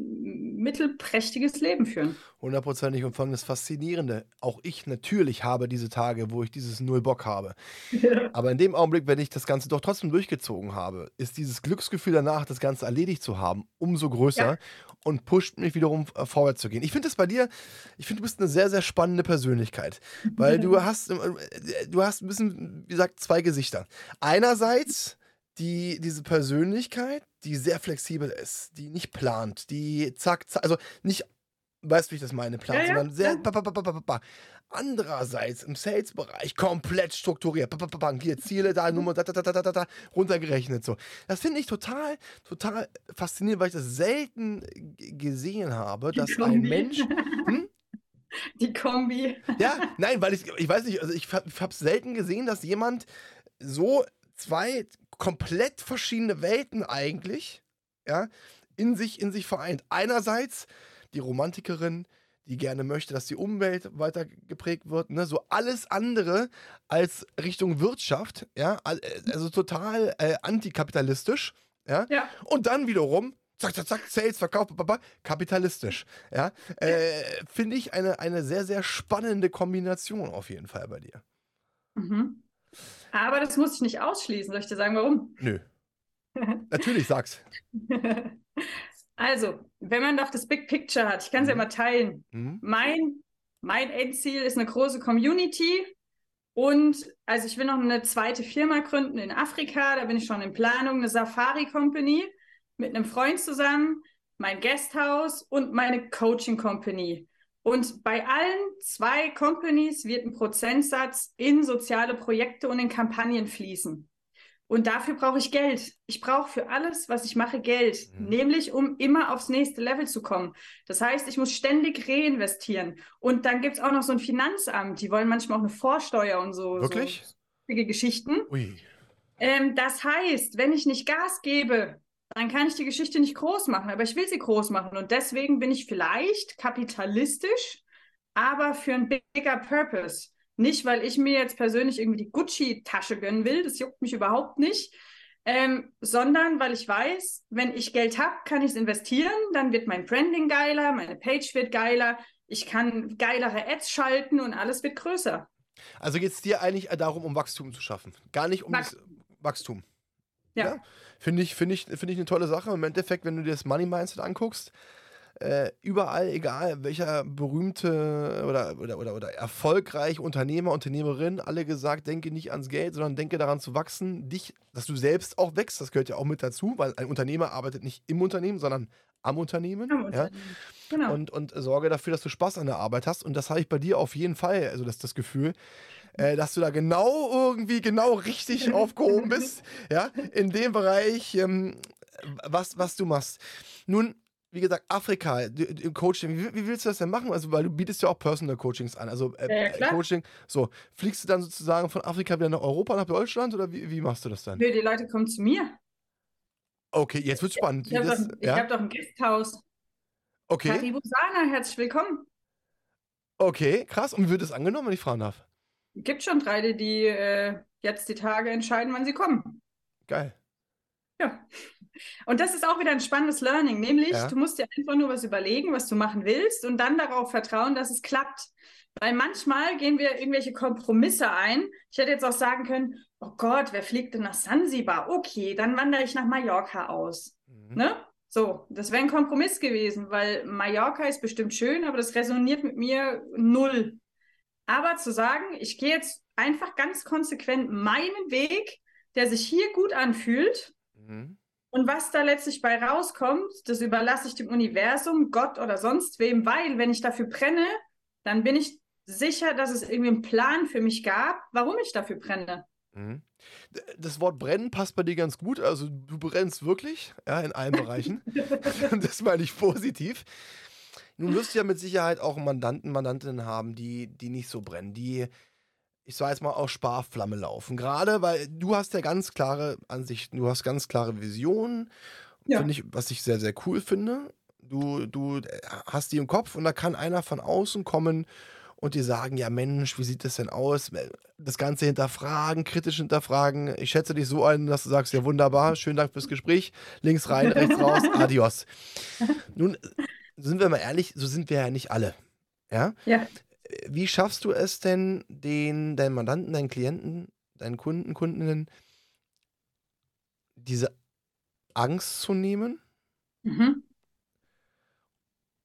mittelprächtiges Leben führen. Hundertprozentig und vor allem das Faszinierende. Auch ich natürlich habe diese Tage, wo ich dieses Null Bock habe. Ja. Aber in dem Augenblick, wenn ich das Ganze doch trotzdem durchgezogen habe, ist dieses Glücksgefühl danach, das Ganze erledigt zu haben, umso größer ja. und pusht mich wiederum äh, vorwärts zu gehen. Ich finde es bei dir, ich finde, du bist eine sehr, sehr spannende Persönlichkeit. Weil du hast, äh, du hast ein bisschen, wie gesagt, zwei Gesichter. Einerseits die, diese Persönlichkeit, die sehr flexibel ist, die nicht plant, die zack, zack also nicht, weißt du, wie ich das meine, plant, ja, sondern sehr. Ja. Andererseits im Sales-Bereich komplett strukturiert. Hier Ziele, da Nummer, da, da, da, da, da, runtergerechnet. So. Das finde ich total, total faszinierend, weil ich das selten gesehen habe, dass ein Mensch. Hm? Die Kombi. Ja, nein, weil ich, ich weiß nicht, also ich habe es selten gesehen, dass jemand so zwei komplett verschiedene Welten eigentlich, ja, in sich, in sich vereint. Einerseits die Romantikerin, die gerne möchte, dass die Umwelt weiter geprägt wird, ne? so alles andere als Richtung Wirtschaft, ja, also total äh, antikapitalistisch, ja? ja, und dann wiederum zack, zack, zack, Sales, Verkauf, kapitalistisch. Ja, äh, finde ich eine, eine sehr, sehr spannende Kombination auf jeden Fall bei dir. Mhm. Aber das muss ich nicht ausschließen. Soll ich dir sagen, warum? Nö. Natürlich, sag's. Also, wenn man doch das Big Picture hat, ich kann es mhm. ja mal teilen. Mhm. Mein, mein Endziel ist eine große Community. Und also ich will noch eine zweite Firma gründen in Afrika. Da bin ich schon in Planung, eine Safari Company mit einem Freund zusammen. mein Guesthouse und meine Coaching Company. Und bei allen zwei Companies wird ein Prozentsatz in soziale Projekte und in Kampagnen fließen. Und dafür brauche ich Geld. Ich brauche für alles, was ich mache, Geld. Mhm. Nämlich, um immer aufs nächste Level zu kommen. Das heißt, ich muss ständig reinvestieren. Und dann gibt es auch noch so ein Finanzamt. Die wollen manchmal auch eine Vorsteuer und so. Wirklich? So Geschichten. Ui. Ähm, das heißt, wenn ich nicht Gas gebe, dann kann ich die Geschichte nicht groß machen. Aber ich will sie groß machen. Und deswegen bin ich vielleicht kapitalistisch, aber für einen bigger Purpose. Nicht, weil ich mir jetzt persönlich irgendwie die Gucci-Tasche gönnen will, das juckt mich überhaupt nicht, ähm, sondern weil ich weiß, wenn ich Geld habe, kann ich es investieren, dann wird mein Branding geiler, meine Page wird geiler, ich kann geilere Ads schalten und alles wird größer. Also geht es dir eigentlich darum, um Wachstum zu schaffen, gar nicht um Wach Wachstum. Ja. ja? Finde ich, find ich, find ich eine tolle Sache. Im Endeffekt, wenn du dir das Money Mindset anguckst, äh, überall, egal welcher berühmte oder, oder, oder, oder erfolgreiche Unternehmer, Unternehmerin, alle gesagt, denke nicht ans Geld, sondern denke daran zu wachsen, dich, dass du selbst auch wächst. Das gehört ja auch mit dazu, weil ein Unternehmer arbeitet nicht im Unternehmen, sondern am Unternehmen. Am ja? Genau. Und, und sorge dafür, dass du Spaß an der Arbeit hast. Und das habe ich bei dir auf jeden Fall, also das, das Gefühl, äh, dass du da genau irgendwie genau richtig aufgehoben bist, ja, in dem Bereich, ähm, was, was du machst. Nun, wie gesagt, Afrika, im Coaching, wie, wie, willst du das denn machen? Also, weil du bietest ja auch Personal Coachings an, also äh, ja, Coaching. So, fliegst du dann sozusagen von Afrika wieder nach Europa, nach Deutschland oder wie, wie machst du das dann? Nö, die Leute kommen zu mir. Okay, jetzt wird spannend. Ich habe doch, ja? hab doch, ein Gasthaus. Okay. Karibu Sana, herzlich willkommen. Okay, krass. Und wie wird das angenommen, wenn ich fragen darf? Gibt schon drei, die äh, jetzt die Tage entscheiden, wann sie kommen. Geil. Ja. Und das ist auch wieder ein spannendes Learning, nämlich ja. du musst dir einfach nur was überlegen, was du machen willst und dann darauf vertrauen, dass es klappt. Weil manchmal gehen wir irgendwelche Kompromisse ein. Ich hätte jetzt auch sagen können, oh Gott, wer fliegt denn nach Sansibar? Okay, dann wandere ich nach Mallorca aus. Mhm. Ne? So, das wäre ein Kompromiss gewesen, weil Mallorca ist bestimmt schön, aber das resoniert mit mir null. Aber zu sagen, ich gehe jetzt einfach ganz konsequent meinen Weg, der sich hier gut anfühlt, mhm. Und was da letztlich bei rauskommt, das überlasse ich dem Universum, Gott oder sonst wem, weil wenn ich dafür brenne, dann bin ich sicher, dass es irgendwie einen Plan für mich gab, warum ich dafür brenne. Mhm. Das Wort brennen passt bei dir ganz gut. Also du brennst wirklich, ja, in allen Bereichen. das meine ich positiv. Nun wirst du ja mit Sicherheit auch Mandanten, Mandantinnen haben, die, die nicht so brennen, die ich sage jetzt mal, aus Sparflamme laufen. Gerade weil du hast ja ganz klare Ansichten, du hast ganz klare Visionen, ja. ich, was ich sehr, sehr cool finde. Du, du hast die im Kopf und da kann einer von außen kommen und dir sagen, ja Mensch, wie sieht das denn aus? Das Ganze hinterfragen, kritisch hinterfragen. Ich schätze dich so ein, dass du sagst, ja wunderbar, schönen Dank fürs Gespräch. Links rein, rechts raus, adios. Nun, sind wir mal ehrlich, so sind wir ja nicht alle. Ja? ja wie schaffst du es denn, den, deinen Mandanten, deinen Klienten, deinen Kunden, Kundinnen, diese Angst zu nehmen mhm.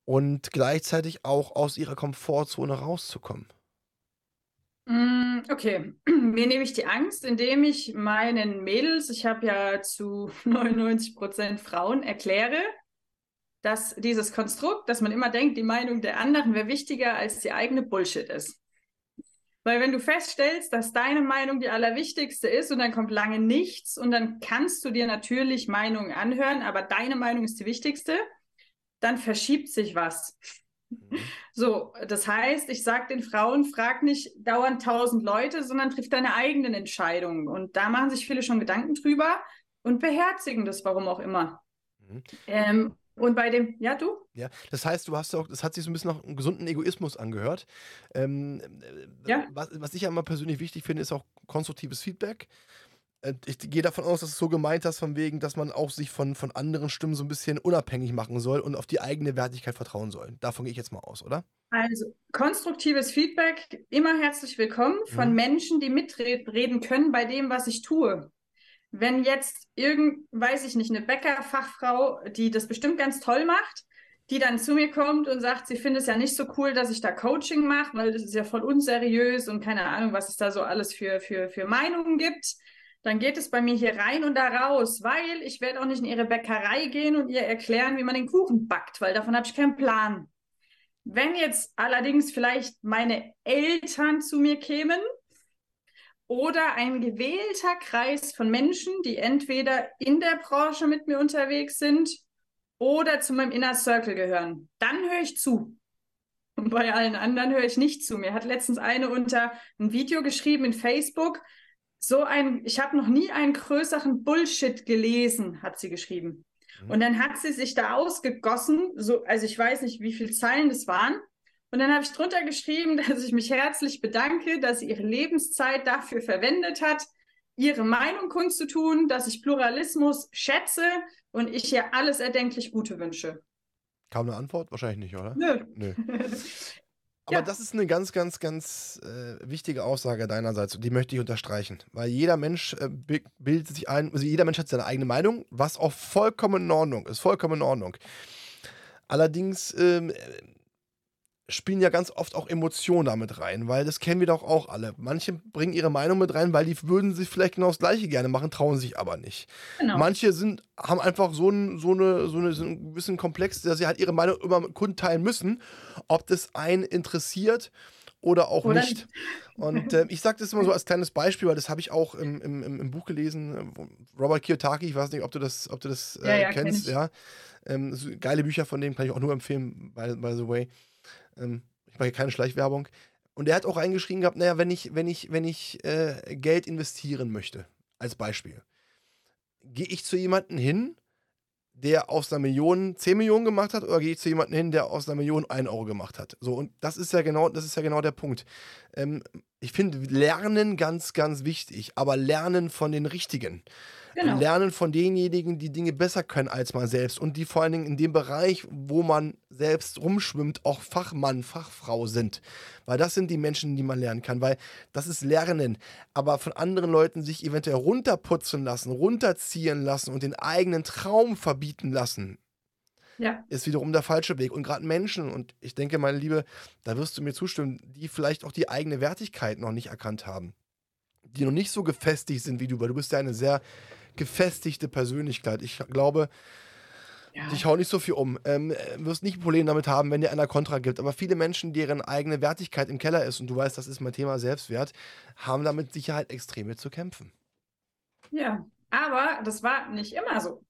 und gleichzeitig auch aus ihrer Komfortzone rauszukommen? Mm, okay, wie nehme ich die Angst? Indem ich meinen Mädels, ich habe ja zu 99 Prozent Frauen, erkläre, dass dieses Konstrukt, dass man immer denkt, die Meinung der anderen wäre wichtiger als die eigene Bullshit ist. Weil wenn du feststellst, dass deine Meinung die allerwichtigste ist und dann kommt lange nichts und dann kannst du dir natürlich Meinungen anhören, aber deine Meinung ist die wichtigste, dann verschiebt sich was. Mhm. So, das heißt, ich sage den Frauen, frag nicht dauernd tausend Leute, sondern triff deine eigenen Entscheidungen. Und da machen sich viele schon Gedanken drüber und beherzigen das, warum auch immer. Mhm. Ähm, und bei dem, ja, du? Ja, das heißt, du hast auch, das hat sich so ein bisschen nach einem gesunden Egoismus angehört. Ähm, ja. Was, was ich ja immer persönlich wichtig finde, ist auch konstruktives Feedback. Äh, ich gehe davon aus, dass du es so gemeint hast, von wegen, dass man auch sich von, von anderen Stimmen so ein bisschen unabhängig machen soll und auf die eigene Wertigkeit vertrauen soll. Davon gehe ich jetzt mal aus, oder? Also, konstruktives Feedback, immer herzlich willkommen von mhm. Menschen, die mitreden können bei dem, was ich tue wenn jetzt irgend, weiß ich nicht, eine Bäckerfachfrau, die das bestimmt ganz toll macht, die dann zu mir kommt und sagt, sie findet es ja nicht so cool, dass ich da Coaching mache, weil das ist ja voll unseriös und keine Ahnung, was es da so alles für, für, für Meinungen gibt, dann geht es bei mir hier rein und da raus, weil ich werde auch nicht in ihre Bäckerei gehen und ihr erklären, wie man den Kuchen backt, weil davon habe ich keinen Plan. Wenn jetzt allerdings vielleicht meine Eltern zu mir kämen oder ein gewählter Kreis von Menschen, die entweder in der Branche mit mir unterwegs sind oder zu meinem Inner Circle gehören, dann höre ich zu. Und bei allen anderen höre ich nicht zu. Mir hat letztens eine unter ein Video geschrieben in Facebook, so ein, ich habe noch nie einen größeren Bullshit gelesen, hat sie geschrieben. Mhm. Und dann hat sie sich da ausgegossen, so, also ich weiß nicht, wie viele Zeilen das waren. Und dann habe ich drunter geschrieben, dass ich mich herzlich bedanke, dass sie ihre Lebenszeit dafür verwendet hat, ihre Meinung kundzutun, dass ich Pluralismus schätze und ich ihr alles erdenklich Gute wünsche. Kam eine Antwort? Wahrscheinlich nicht, oder? Nö. Nö. Aber ja. das ist eine ganz, ganz, ganz äh, wichtige Aussage deinerseits und die möchte ich unterstreichen. Weil jeder Mensch äh, bildet sich ein, also jeder Mensch hat seine eigene Meinung, was auch vollkommen in Ordnung ist, vollkommen in Ordnung. Allerdings ähm, spielen ja ganz oft auch Emotionen damit rein, weil das kennen wir doch auch alle. Manche bringen ihre Meinung mit rein, weil die würden sich vielleicht genau das Gleiche gerne machen, trauen sich aber nicht. Genau. Manche sind, haben einfach so, ein, so, eine, so, eine, so einen gewissen Komplex, dass sie halt ihre Meinung immer mit Kunden teilen müssen, ob das einen interessiert oder auch oder nicht. Und äh, ich sage das immer so als kleines Beispiel, weil das habe ich auch im, im, im, Buch gelesen. Robert Kiyotaki, ich weiß nicht, ob du das, ob du das äh, ja, ja, kennst. Kenn ja, ähm, geile Bücher von dem kann ich auch nur empfehlen, by, by the way. Ähm, ich mache hier keine Schleichwerbung. Und er hat auch eingeschrieben gehabt, naja, wenn ich, wenn ich, wenn ich äh, Geld investieren möchte, als Beispiel, gehe ich zu jemandem hin, der aus einer Million 10 Millionen gemacht hat, oder gehe ich zu jemandem hin, der aus einer Million 1 Euro gemacht hat? So, und das ist ja genau, das ist ja genau der Punkt. Ähm, ich finde Lernen ganz, ganz wichtig, aber Lernen von den Richtigen. Genau. Lernen von denjenigen, die Dinge besser können als man selbst und die vor allen Dingen in dem Bereich, wo man selbst rumschwimmt, auch Fachmann, Fachfrau sind. Weil das sind die Menschen, die man lernen kann. Weil das ist Lernen. Aber von anderen Leuten sich eventuell runterputzen lassen, runterziehen lassen und den eigenen Traum verbieten lassen, ja. ist wiederum der falsche Weg. Und gerade Menschen, und ich denke, meine Liebe, da wirst du mir zustimmen, die vielleicht auch die eigene Wertigkeit noch nicht erkannt haben. Die noch nicht so gefestigt sind wie du, weil du bist ja eine sehr gefestigte Persönlichkeit. Ich glaube, ja. ich hau nicht so viel um. Ähm, wirst nicht ein Problem damit haben, wenn dir einer Kontra gibt. Aber viele Menschen, deren eigene Wertigkeit im Keller ist, und du weißt, das ist mein Thema Selbstwert, haben damit Sicherheit extrem zu kämpfen. Ja, aber das war nicht immer so.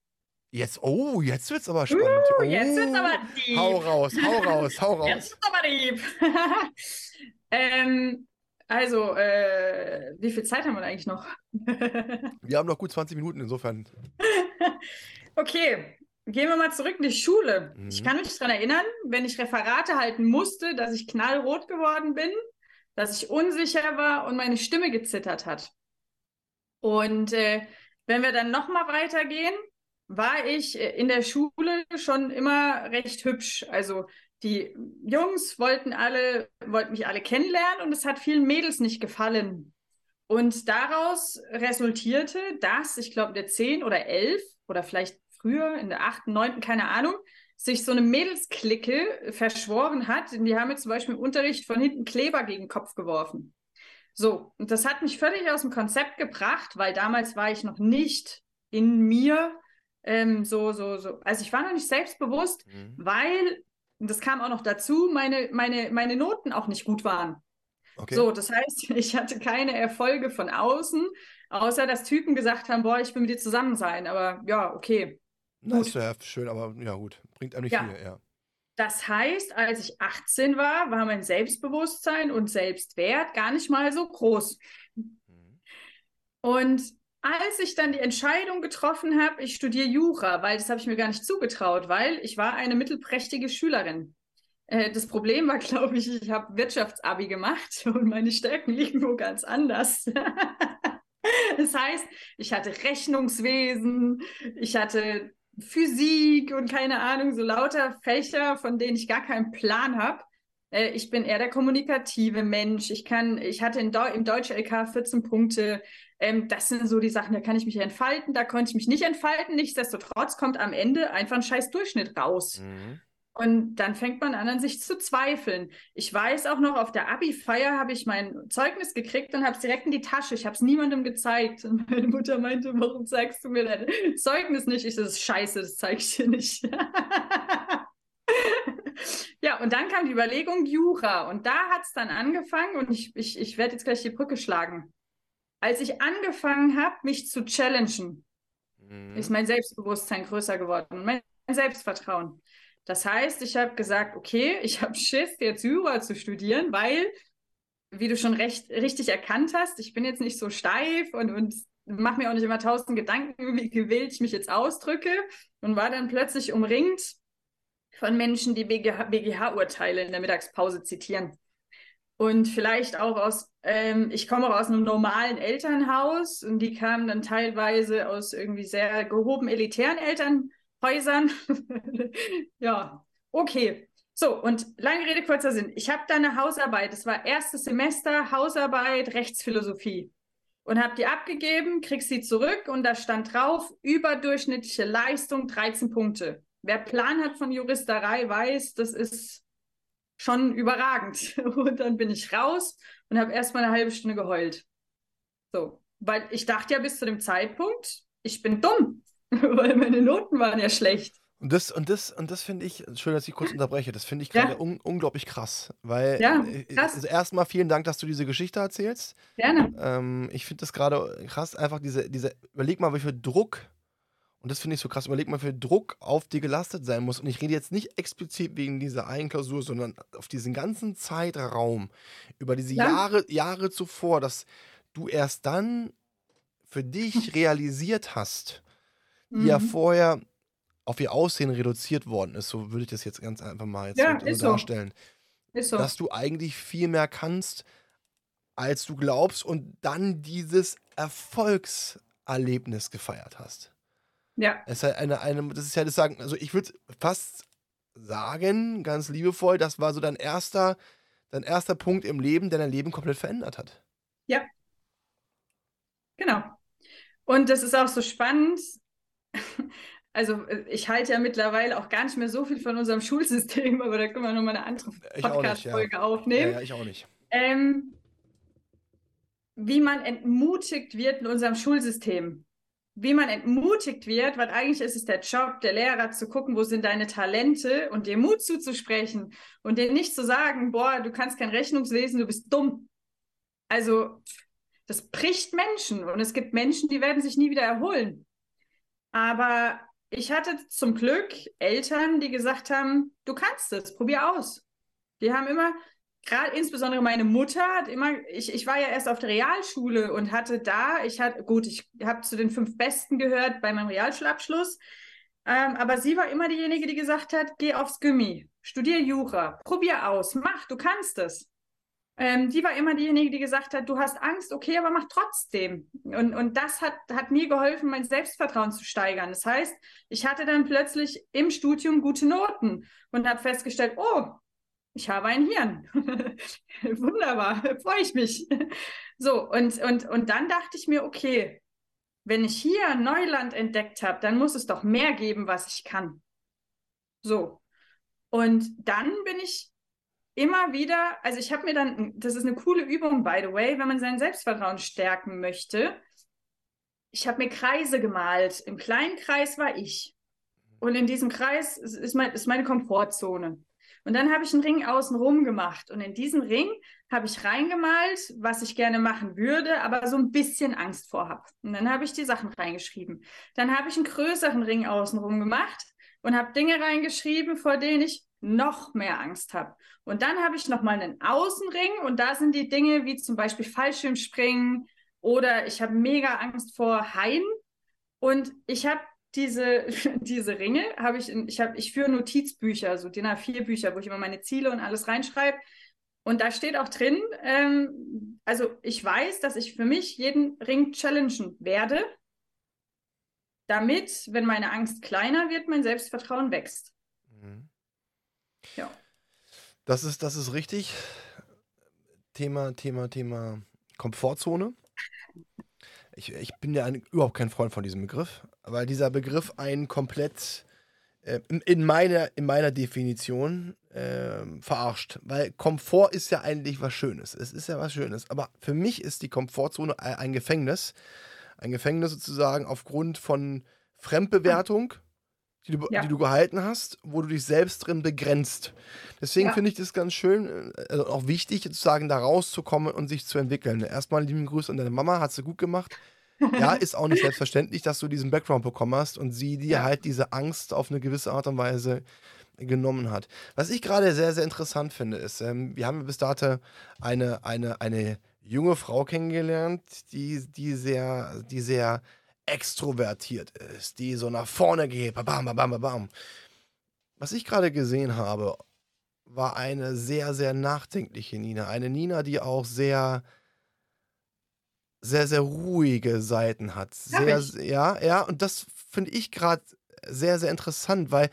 Jetzt, oh, jetzt wird's aber spannend. Uh, oh, jetzt wird's aber deep. Hau raus, hau raus, hau raus. Jetzt wird's aber deep. ähm, also, äh, wie viel Zeit haben wir eigentlich noch? wir haben noch gut 20 Minuten, insofern. okay, gehen wir mal zurück in die Schule. Mhm. Ich kann mich daran erinnern, wenn ich Referate halten musste, dass ich knallrot geworden bin, dass ich unsicher war und meine Stimme gezittert hat. Und äh, wenn wir dann nochmal weitergehen, war ich äh, in der Schule schon immer recht hübsch. Also die Jungs wollten alle, wollten mich alle kennenlernen und es hat vielen Mädels nicht gefallen. Und daraus resultierte, dass, ich glaube, der 10 oder 11 oder vielleicht früher, in der 8., 9., keine Ahnung, sich so eine Mädelsklicke verschworen hat. Die haben mir zum Beispiel im Unterricht von hinten Kleber gegen den Kopf geworfen. So, und das hat mich völlig aus dem Konzept gebracht, weil damals war ich noch nicht in mir ähm, so, so, so. Also ich war noch nicht selbstbewusst, mhm. weil und das kam auch noch dazu, meine, meine, meine Noten auch nicht gut waren. Okay. So, das heißt, ich hatte keine Erfolge von außen, außer dass Typen gesagt haben, boah, ich will mit dir zusammen sein. Aber ja, okay. Das ist ja schön, aber ja gut, bringt einem nicht ja. viel, ja. Das heißt, als ich 18 war, war mein Selbstbewusstsein und Selbstwert gar nicht mal so groß. Mhm. Und als ich dann die Entscheidung getroffen habe, ich studiere Jura, weil das habe ich mir gar nicht zugetraut, weil ich war eine mittelprächtige Schülerin. Äh, das Problem war, glaube ich, ich habe Wirtschaftsabi gemacht und meine Stärken liegen wo ganz anders. das heißt, ich hatte Rechnungswesen, ich hatte Physik und keine Ahnung, so lauter Fächer, von denen ich gar keinen Plan habe. Äh, ich bin eher der kommunikative Mensch. Ich kann, ich hatte in im Deutsch-LK 14 Punkte. Ähm, das sind so die Sachen, da kann ich mich entfalten, da konnte ich mich nicht entfalten. Nichtsdestotrotz kommt am Ende einfach ein scheiß Durchschnitt raus. Mhm. Und dann fängt man an, an sich zu zweifeln. Ich weiß auch noch, auf der Abi-Feier habe ich mein Zeugnis gekriegt und habe es direkt in die Tasche. Ich habe es niemandem gezeigt. Und meine Mutter meinte, warum zeigst du mir dein Zeugnis nicht? Ich so, das ist scheiße, das zeige ich dir nicht. ja, und dann kam die Überlegung Jura. Und da hat es dann angefangen und ich, ich, ich werde jetzt gleich die Brücke schlagen. Als ich angefangen habe, mich zu challengen, mhm. ist mein Selbstbewusstsein größer geworden, mein Selbstvertrauen. Das heißt, ich habe gesagt, okay, ich habe Schiss, jetzt Jura zu studieren, weil, wie du schon recht, richtig erkannt hast, ich bin jetzt nicht so steif und, und mache mir auch nicht immer tausend Gedanken, wie gewählt ich mich jetzt ausdrücke und war dann plötzlich umringt von Menschen, die BGH-Urteile in der Mittagspause zitieren. Und vielleicht auch aus, ähm, ich komme auch aus einem normalen Elternhaus und die kamen dann teilweise aus irgendwie sehr gehoben elitären Elternhäusern Häusern. ja, okay. So, und lange Rede, kurzer Sinn. Ich habe da eine Hausarbeit. Es war erstes Semester Hausarbeit Rechtsphilosophie. Und habe die abgegeben, krieg sie zurück und da stand drauf, überdurchschnittliche Leistung 13 Punkte. Wer Plan hat von Juristerei, weiß, das ist schon überragend. Und dann bin ich raus und habe erstmal eine halbe Stunde geheult. So, weil ich dachte ja bis zu dem Zeitpunkt, ich bin dumm. weil meine Noten waren ja schlecht. Und das, und das, und das finde ich, schön, dass ich kurz unterbreche, das finde ich gerade ja. un unglaublich krass. Weil ja, äh, krass. Also erstmal vielen Dank, dass du diese Geschichte erzählst. Gerne. Ähm, ich finde das gerade krass, einfach diese, diese, überleg mal, wie viel Druck, und das finde ich so krass, überleg mal, wie viel Druck auf dir gelastet sein muss. Und ich rede jetzt nicht explizit wegen dieser einen Klausur, sondern auf diesen ganzen Zeitraum, über diese ja. Jahre, Jahre zuvor, dass du erst dann für dich realisiert hast, die ja mhm. vorher auf ihr Aussehen reduziert worden ist, so würde ich das jetzt ganz einfach mal jetzt ja, so darstellen. Ist so. Dass du eigentlich viel mehr kannst, als du glaubst und dann dieses Erfolgserlebnis gefeiert hast. Ja. Es ist halt eine, eine, das ist ja das Sagen, also ich würde fast sagen, ganz liebevoll, das war so dein erster, dein erster Punkt im Leben, der dein Leben komplett verändert hat. Ja. Genau. Und das ist auch so spannend, also äh, ich halte ja mittlerweile auch gar nicht mehr so viel von unserem Schulsystem, aber da können wir nochmal eine andere Podcast-Folge ja. aufnehmen. Ja, ja, ich auch nicht. Ähm, wie man entmutigt wird in unserem Schulsystem. Wie man entmutigt wird, weil eigentlich ist es der Job der Lehrer zu gucken, wo sind deine Talente und dir Mut zuzusprechen und dir nicht zu sagen, boah, du kannst kein Rechnungslesen, du bist dumm. Also das bricht Menschen und es gibt Menschen, die werden sich nie wieder erholen. Aber ich hatte zum Glück Eltern, die gesagt haben, du kannst es, probier aus. Die haben immer, gerade insbesondere meine Mutter hat immer, ich, ich war ja erst auf der Realschule und hatte da, ich hatte, gut, ich habe zu den fünf Besten gehört bei meinem Realschulabschluss, ähm, aber sie war immer diejenige, die gesagt hat, geh aufs Gummi, studier Jura, probier aus, mach, du kannst es ähm, die war immer diejenige, die gesagt hat, du hast Angst, okay, aber mach trotzdem. Und, und das hat, hat mir geholfen, mein Selbstvertrauen zu steigern. Das heißt, ich hatte dann plötzlich im Studium gute Noten und habe festgestellt, oh, ich habe ein Hirn. Wunderbar, freue ich mich. so, und, und, und dann dachte ich mir, okay, wenn ich hier Neuland entdeckt habe, dann muss es doch mehr geben, was ich kann. So. Und dann bin ich immer wieder, also ich habe mir dann, das ist eine coole Übung, by the way, wenn man sein Selbstvertrauen stärken möchte. Ich habe mir Kreise gemalt. Im kleinen Kreis war ich. Und in diesem Kreis ist, mein, ist meine Komfortzone. Und dann habe ich einen Ring außenrum gemacht. Und in diesen Ring habe ich reingemalt, was ich gerne machen würde, aber so ein bisschen Angst vor habe. Und dann habe ich die Sachen reingeschrieben. Dann habe ich einen größeren Ring außenrum gemacht und habe Dinge reingeschrieben, vor denen ich noch mehr Angst habe. Und dann habe ich noch mal einen Außenring und da sind die Dinge wie zum Beispiel Fallschirmspringen oder ich habe mega Angst vor Haien und ich habe diese, diese Ringe habe ich, in, ich habe, ich führe Notizbücher, so DIN A4 Bücher, wo ich immer meine Ziele und alles reinschreibe. Und da steht auch drin, ähm, also ich weiß, dass ich für mich jeden Ring challengen werde, damit, wenn meine Angst kleiner wird, mein Selbstvertrauen wächst. Mhm. Ja. Das ist, das ist richtig. Thema, Thema, Thema Komfortzone. Ich, ich bin ja ein, überhaupt kein Freund von diesem Begriff, weil dieser Begriff einen komplett äh, in, meiner, in meiner Definition äh, verarscht. Weil Komfort ist ja eigentlich was Schönes. Es ist ja was Schönes. Aber für mich ist die Komfortzone ein Gefängnis. Ein Gefängnis sozusagen aufgrund von Fremdbewertung, die du, ja. die du gehalten hast, wo du dich selbst drin begrenzt. Deswegen ja. finde ich das ganz schön, äh, also auch wichtig, sozusagen da rauszukommen und sich zu entwickeln. Erstmal lieben Grüße an deine Mama, hat sie gut gemacht. Ja, ist auch nicht selbstverständlich, dass du diesen Background bekommen hast und sie dir ja. halt diese Angst auf eine gewisse Art und Weise genommen hat. Was ich gerade sehr, sehr interessant finde, ist, ähm, wir haben bis dato eine, eine, eine junge Frau kennengelernt, die, die sehr, die sehr extrovertiert ist, die so nach vorne geht, bam, bam, bam, bam. Was ich gerade gesehen habe, war eine sehr, sehr nachdenkliche Nina. Eine Nina, die auch sehr, sehr, sehr ruhige Seiten hat. Sehr, ja, ja, und das finde ich gerade sehr, sehr interessant, weil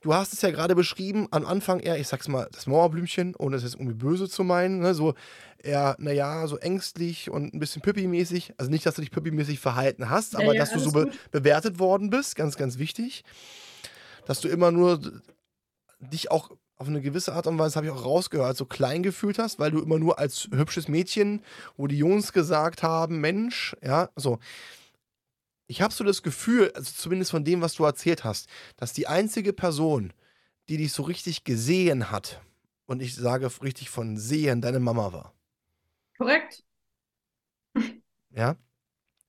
du hast es ja gerade beschrieben, am Anfang eher, ich sag's mal, das Mauerblümchen, ohne es jetzt irgendwie böse zu meinen, ne, so eher, naja, so ängstlich und ein bisschen Püppi-mäßig. Also nicht, dass du dich Püppi-mäßig verhalten hast, ja, aber ja, dass du so be bewertet worden bist, ganz, ganz wichtig. Dass du immer nur dich auch auf eine gewisse Art und Weise, habe ich auch rausgehört, so klein gefühlt hast, weil du immer nur als hübsches Mädchen, wo die Jungs gesagt haben, Mensch, ja, so ich habe so das Gefühl, also zumindest von dem, was du erzählt hast, dass die einzige Person, die dich so richtig gesehen hat, und ich sage richtig von sehen, deine Mama war. Korrekt. Ja.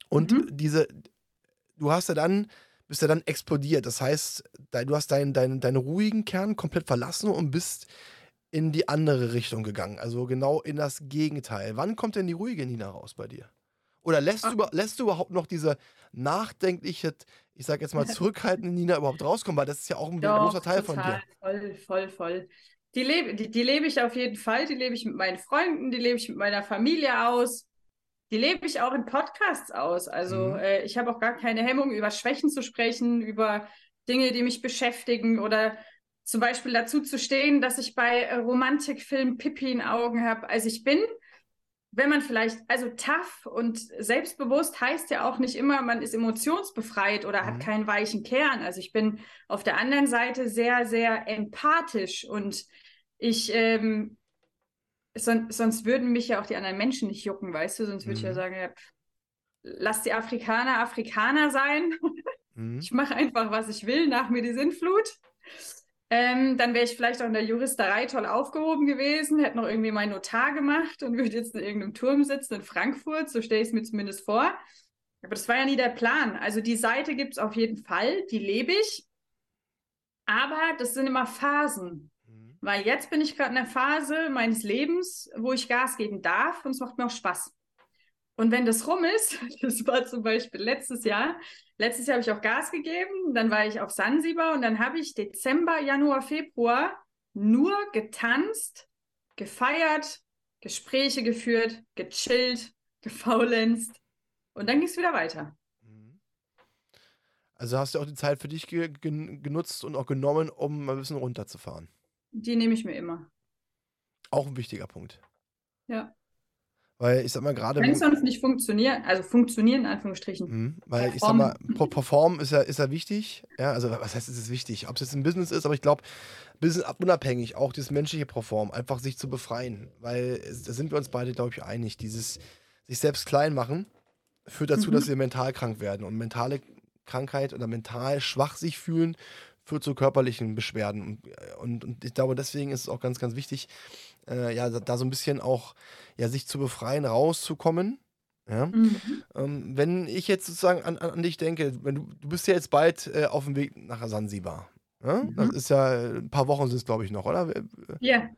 Und mhm. diese, du hast ja dann, bist ja dann explodiert. Das heißt, du hast deinen, deinen, deinen ruhigen Kern komplett verlassen und bist in die andere Richtung gegangen. Also genau in das Gegenteil. Wann kommt denn die ruhige Nina raus bei dir? Oder lässt, du, lässt du überhaupt noch diese nachdenkliche, ich sag jetzt mal zurückhaltende Nina überhaupt rauskommen? Weil das ist ja auch ein Doch, großer Teil total, von dir. Voll, voll, voll. Die lebe, die, die lebe ich auf jeden Fall. Die lebe ich mit meinen Freunden, die lebe ich mit meiner Familie aus. Die lebe ich auch in Podcasts aus. Also mhm. äh, ich habe auch gar keine Hemmung, über Schwächen zu sprechen, über Dinge, die mich beschäftigen oder zum Beispiel dazu zu stehen, dass ich bei äh, Romantikfilmen Pippi in Augen habe. Also ich bin wenn man vielleicht, also tough und selbstbewusst heißt ja auch nicht immer, man ist emotionsbefreit oder mhm. hat keinen weichen Kern. Also ich bin auf der anderen Seite sehr, sehr empathisch und ich, ähm, son sonst würden mich ja auch die anderen Menschen nicht jucken, weißt du? Sonst würde mhm. ich ja mhm. sagen, ja, lass die Afrikaner Afrikaner sein. Mhm. Ich mache einfach, was ich will, nach mir die Sintflut. Ähm, dann wäre ich vielleicht auch in der Juristerei toll aufgehoben gewesen, hätte noch irgendwie meinen Notar gemacht und würde jetzt in irgendeinem Turm sitzen in Frankfurt, so stelle ich es mir zumindest vor. Aber das war ja nie der Plan. Also die Seite gibt es auf jeden Fall, die lebe ich. Aber das sind immer Phasen. Weil jetzt bin ich gerade in der Phase meines Lebens, wo ich Gas geben darf und es macht mir auch Spaß. Und wenn das rum ist, das war zum Beispiel letztes Jahr, letztes Jahr habe ich auch Gas gegeben, dann war ich auf Sansibar und dann habe ich Dezember, Januar, Februar nur getanzt, gefeiert, Gespräche geführt, gechillt, gefaulenzt und dann ging es wieder weiter. Mhm. Also hast du auch die Zeit für dich ge genutzt und auch genommen, um mal ein bisschen runterzufahren? Die nehme ich mir immer. Auch ein wichtiger Punkt. Ja. Weil ich sag mal gerade. Wenn sonst nicht funktionieren, also funktionieren in Anführungsstrichen. Mh, weil ich sag mal, Perform ist ja, ist ja wichtig. Ja, also was heißt, es ist wichtig? Ob es jetzt ein Business ist, aber ich glaube, Business unabhängig, auch das menschliche Perform, einfach sich zu befreien. Weil da sind wir uns beide, glaube ich, einig. Dieses sich selbst klein machen führt dazu, mhm. dass wir mental krank werden. Und mentale Krankheit oder mental schwach sich fühlen, führt zu körperlichen Beschwerden. Und, und, und ich glaube, deswegen ist es auch ganz, ganz wichtig, äh, ja, da so ein bisschen auch ja, sich zu befreien, rauszukommen. Ja? Mhm. Ähm, wenn ich jetzt sozusagen an, an, dich denke, wenn du, du bist ja jetzt bald äh, auf dem Weg nach Sansibar. Ja? Mhm. Das ist ja, ein paar Wochen sind es, glaube ich, noch, oder? Ja.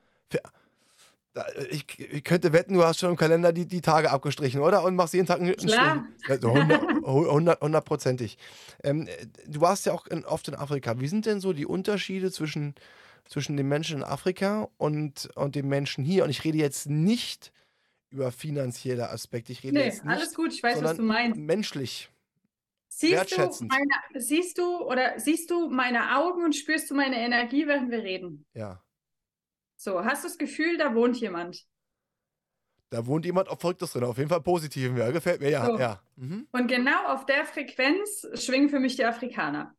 Ich, ich, könnte wetten, du hast schon im Kalender die, die Tage abgestrichen, oder? Und machst jeden Tag einen Klar. Also hundertprozentig. Ähm, du warst ja auch in, oft in Afrika. Wie sind denn so die Unterschiede zwischen zwischen den Menschen in Afrika und, und den Menschen hier. Und ich rede jetzt nicht über finanzielle Aspekte. Ich rede nee, jetzt nicht, alles gut, ich weiß, was du meinst. Menschlich. Siehst du, meine, siehst du oder siehst du meine Augen und spürst du meine Energie, während wir reden? Ja. So, hast du das Gefühl, da wohnt jemand? Da wohnt jemand auf Verrücktes drin, auf jeden Fall positiv. Ja, gefällt mir, ja. So. ja. Mhm. Und genau auf der Frequenz schwingen für mich die Afrikaner.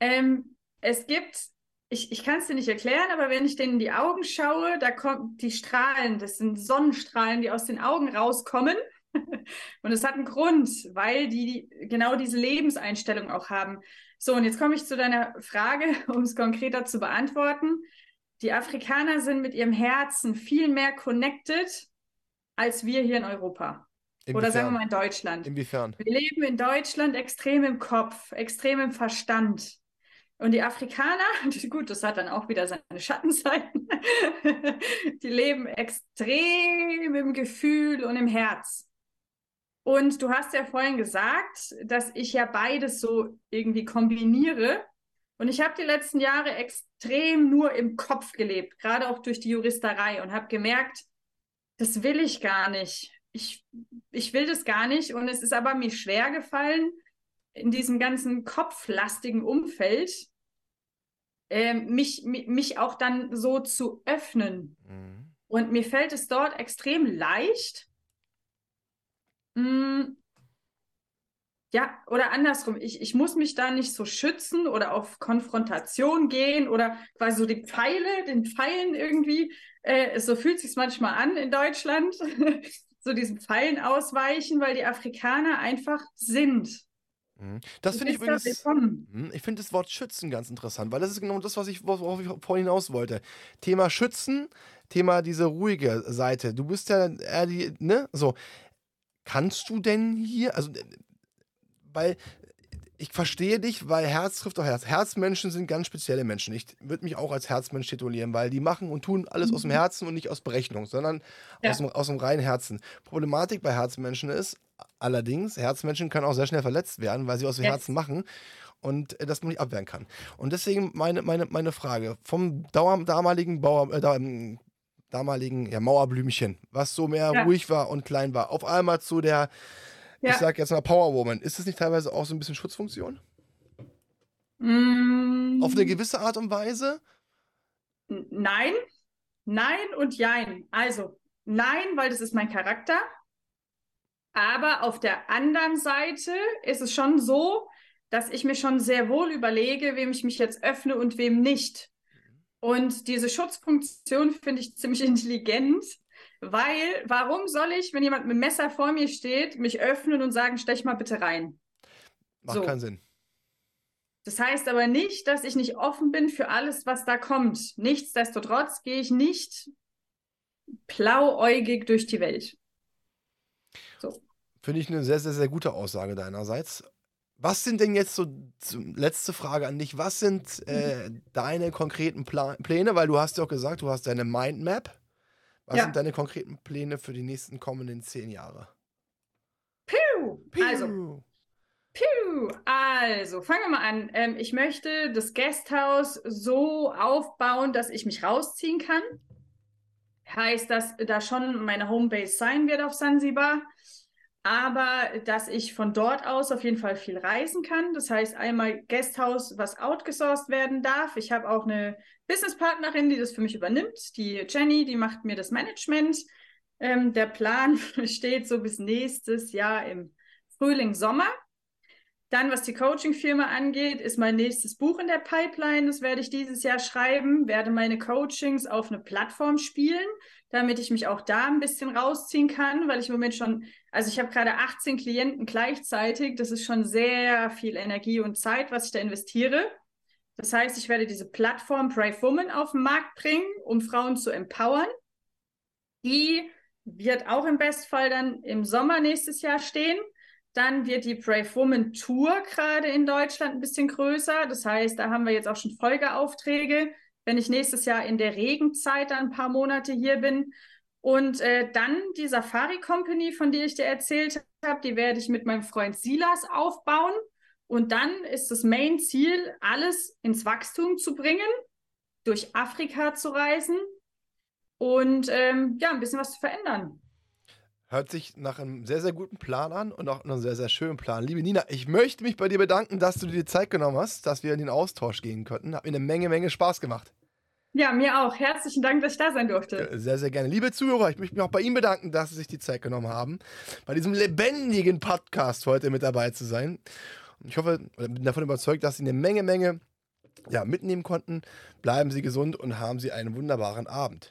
Ähm, es gibt, ich, ich kann es dir nicht erklären, aber wenn ich denen in die Augen schaue, da kommen die Strahlen, das sind Sonnenstrahlen, die aus den Augen rauskommen. und es hat einen Grund, weil die genau diese Lebenseinstellung auch haben. So, und jetzt komme ich zu deiner Frage, um es konkreter zu beantworten. Die Afrikaner sind mit ihrem Herzen viel mehr connected als wir hier in Europa. Inwiefern? Oder sagen wir mal in Deutschland. Inwiefern? Wir leben in Deutschland extrem im Kopf, extrem im Verstand. Und die Afrikaner, gut, das hat dann auch wieder seine Schattenseiten, die leben extrem im Gefühl und im Herz. Und du hast ja vorhin gesagt, dass ich ja beides so irgendwie kombiniere. Und ich habe die letzten Jahre extrem nur im Kopf gelebt, gerade auch durch die Juristerei und habe gemerkt, das will ich gar nicht. Ich, ich will das gar nicht. Und es ist aber mir schwer gefallen, in diesem ganzen kopflastigen Umfeld äh, mich, mich auch dann so zu öffnen. Mhm. Und mir fällt es dort extrem leicht, mh, hm, ja, oder andersrum, ich, ich muss mich da nicht so schützen oder auf Konfrontation gehen oder quasi so die Pfeile, den Pfeilen irgendwie, äh, so fühlt sich manchmal an in Deutschland, so diesen Pfeilen ausweichen, weil die Afrikaner einfach sind. Mhm. Das finde ich übrigens. Mhm, ich finde das Wort schützen ganz interessant, weil das ist genau das, was ich, worauf ich vorhin hinaus wollte. Thema schützen, Thema diese ruhige Seite. Du bist ja eher die, ne? So. Kannst du denn hier, also, weil ich verstehe dich, weil Herz trifft auch Herz. Herzmenschen sind ganz spezielle Menschen. Ich würde mich auch als Herzmensch titulieren, weil die machen und tun alles aus dem mhm. Herzen und nicht aus Berechnung, sondern ja. aus, dem, aus dem reinen Herzen. Problematik bei Herzmenschen ist, Allerdings, Herzmenschen können auch sehr schnell verletzt werden, weil sie aus dem yes. Herzen machen und äh, das man nicht abwehren kann. Und deswegen meine, meine, meine Frage: Vom Dauer, damaligen Bauer, äh, ähm, damaligen ja, Mauerblümchen, was so mehr ja. ruhig war und klein war, auf einmal zu der, ja. ich sag jetzt mal Powerwoman, ist das nicht teilweise auch so ein bisschen Schutzfunktion? Mm. Auf eine gewisse Art und Weise? Nein, nein und jein. Also, nein, weil das ist mein Charakter. Aber auf der anderen Seite ist es schon so, dass ich mir schon sehr wohl überlege, wem ich mich jetzt öffne und wem nicht. Und diese Schutzfunktion finde ich ziemlich intelligent, weil warum soll ich, wenn jemand mit dem Messer vor mir steht, mich öffnen und sagen, stech mal bitte rein? Macht so. keinen Sinn. Das heißt aber nicht, dass ich nicht offen bin für alles, was da kommt. Nichtsdestotrotz gehe ich nicht blauäugig durch die Welt. So. Finde ich eine sehr, sehr, sehr gute Aussage deinerseits. Was sind denn jetzt so, letzte Frage an dich, was sind äh, deine konkreten Pla Pläne? Weil du hast ja auch gesagt, du hast deine Mindmap. Was ja. sind deine konkreten Pläne für die nächsten kommenden zehn Jahre? Piu! Piu. Also, Piu! Also, fangen wir mal an. Ähm, ich möchte das Guesthouse so aufbauen, dass ich mich rausziehen kann heißt, dass da schon meine Homebase sein wird auf Sansibar, aber dass ich von dort aus auf jeden Fall viel reisen kann. Das heißt, einmal Guesthouse, was outgesourced werden darf. Ich habe auch eine Businesspartnerin, die das für mich übernimmt, die Jenny, die macht mir das Management. Ähm, der Plan steht so bis nächstes Jahr im Frühling, Sommer. Dann, was die Coaching-Firma angeht, ist mein nächstes Buch in der Pipeline. Das werde ich dieses Jahr schreiben, werde meine Coachings auf eine Plattform spielen, damit ich mich auch da ein bisschen rausziehen kann, weil ich im Moment schon, also ich habe gerade 18 Klienten gleichzeitig. Das ist schon sehr viel Energie und Zeit, was ich da investiere. Das heißt, ich werde diese Plattform Brave Woman auf den Markt bringen, um Frauen zu empowern. Die wird auch im Bestfall dann im Sommer nächstes Jahr stehen. Dann wird die Brave Woman Tour gerade in Deutschland ein bisschen größer. Das heißt, da haben wir jetzt auch schon Folgeaufträge, wenn ich nächstes Jahr in der Regenzeit dann ein paar Monate hier bin. Und äh, dann die Safari Company, von der ich dir erzählt habe, die werde ich mit meinem Freund Silas aufbauen. Und dann ist das Main-Ziel, alles ins Wachstum zu bringen, durch Afrika zu reisen und ähm, ja, ein bisschen was zu verändern. Hört sich nach einem sehr, sehr guten Plan an und auch einem sehr, sehr schönen Plan. Liebe Nina, ich möchte mich bei dir bedanken, dass du dir die Zeit genommen hast, dass wir in den Austausch gehen könnten. Hat mir eine Menge, Menge Spaß gemacht. Ja, mir auch. Herzlichen Dank, dass ich da sein durfte. Sehr, sehr gerne. Liebe Zuhörer, ich möchte mich auch bei Ihnen bedanken, dass Sie sich die Zeit genommen haben, bei diesem lebendigen Podcast heute mit dabei zu sein. Ich hoffe, oder bin davon überzeugt, dass Sie eine Menge, Menge ja, mitnehmen konnten. Bleiben Sie gesund und haben Sie einen wunderbaren Abend.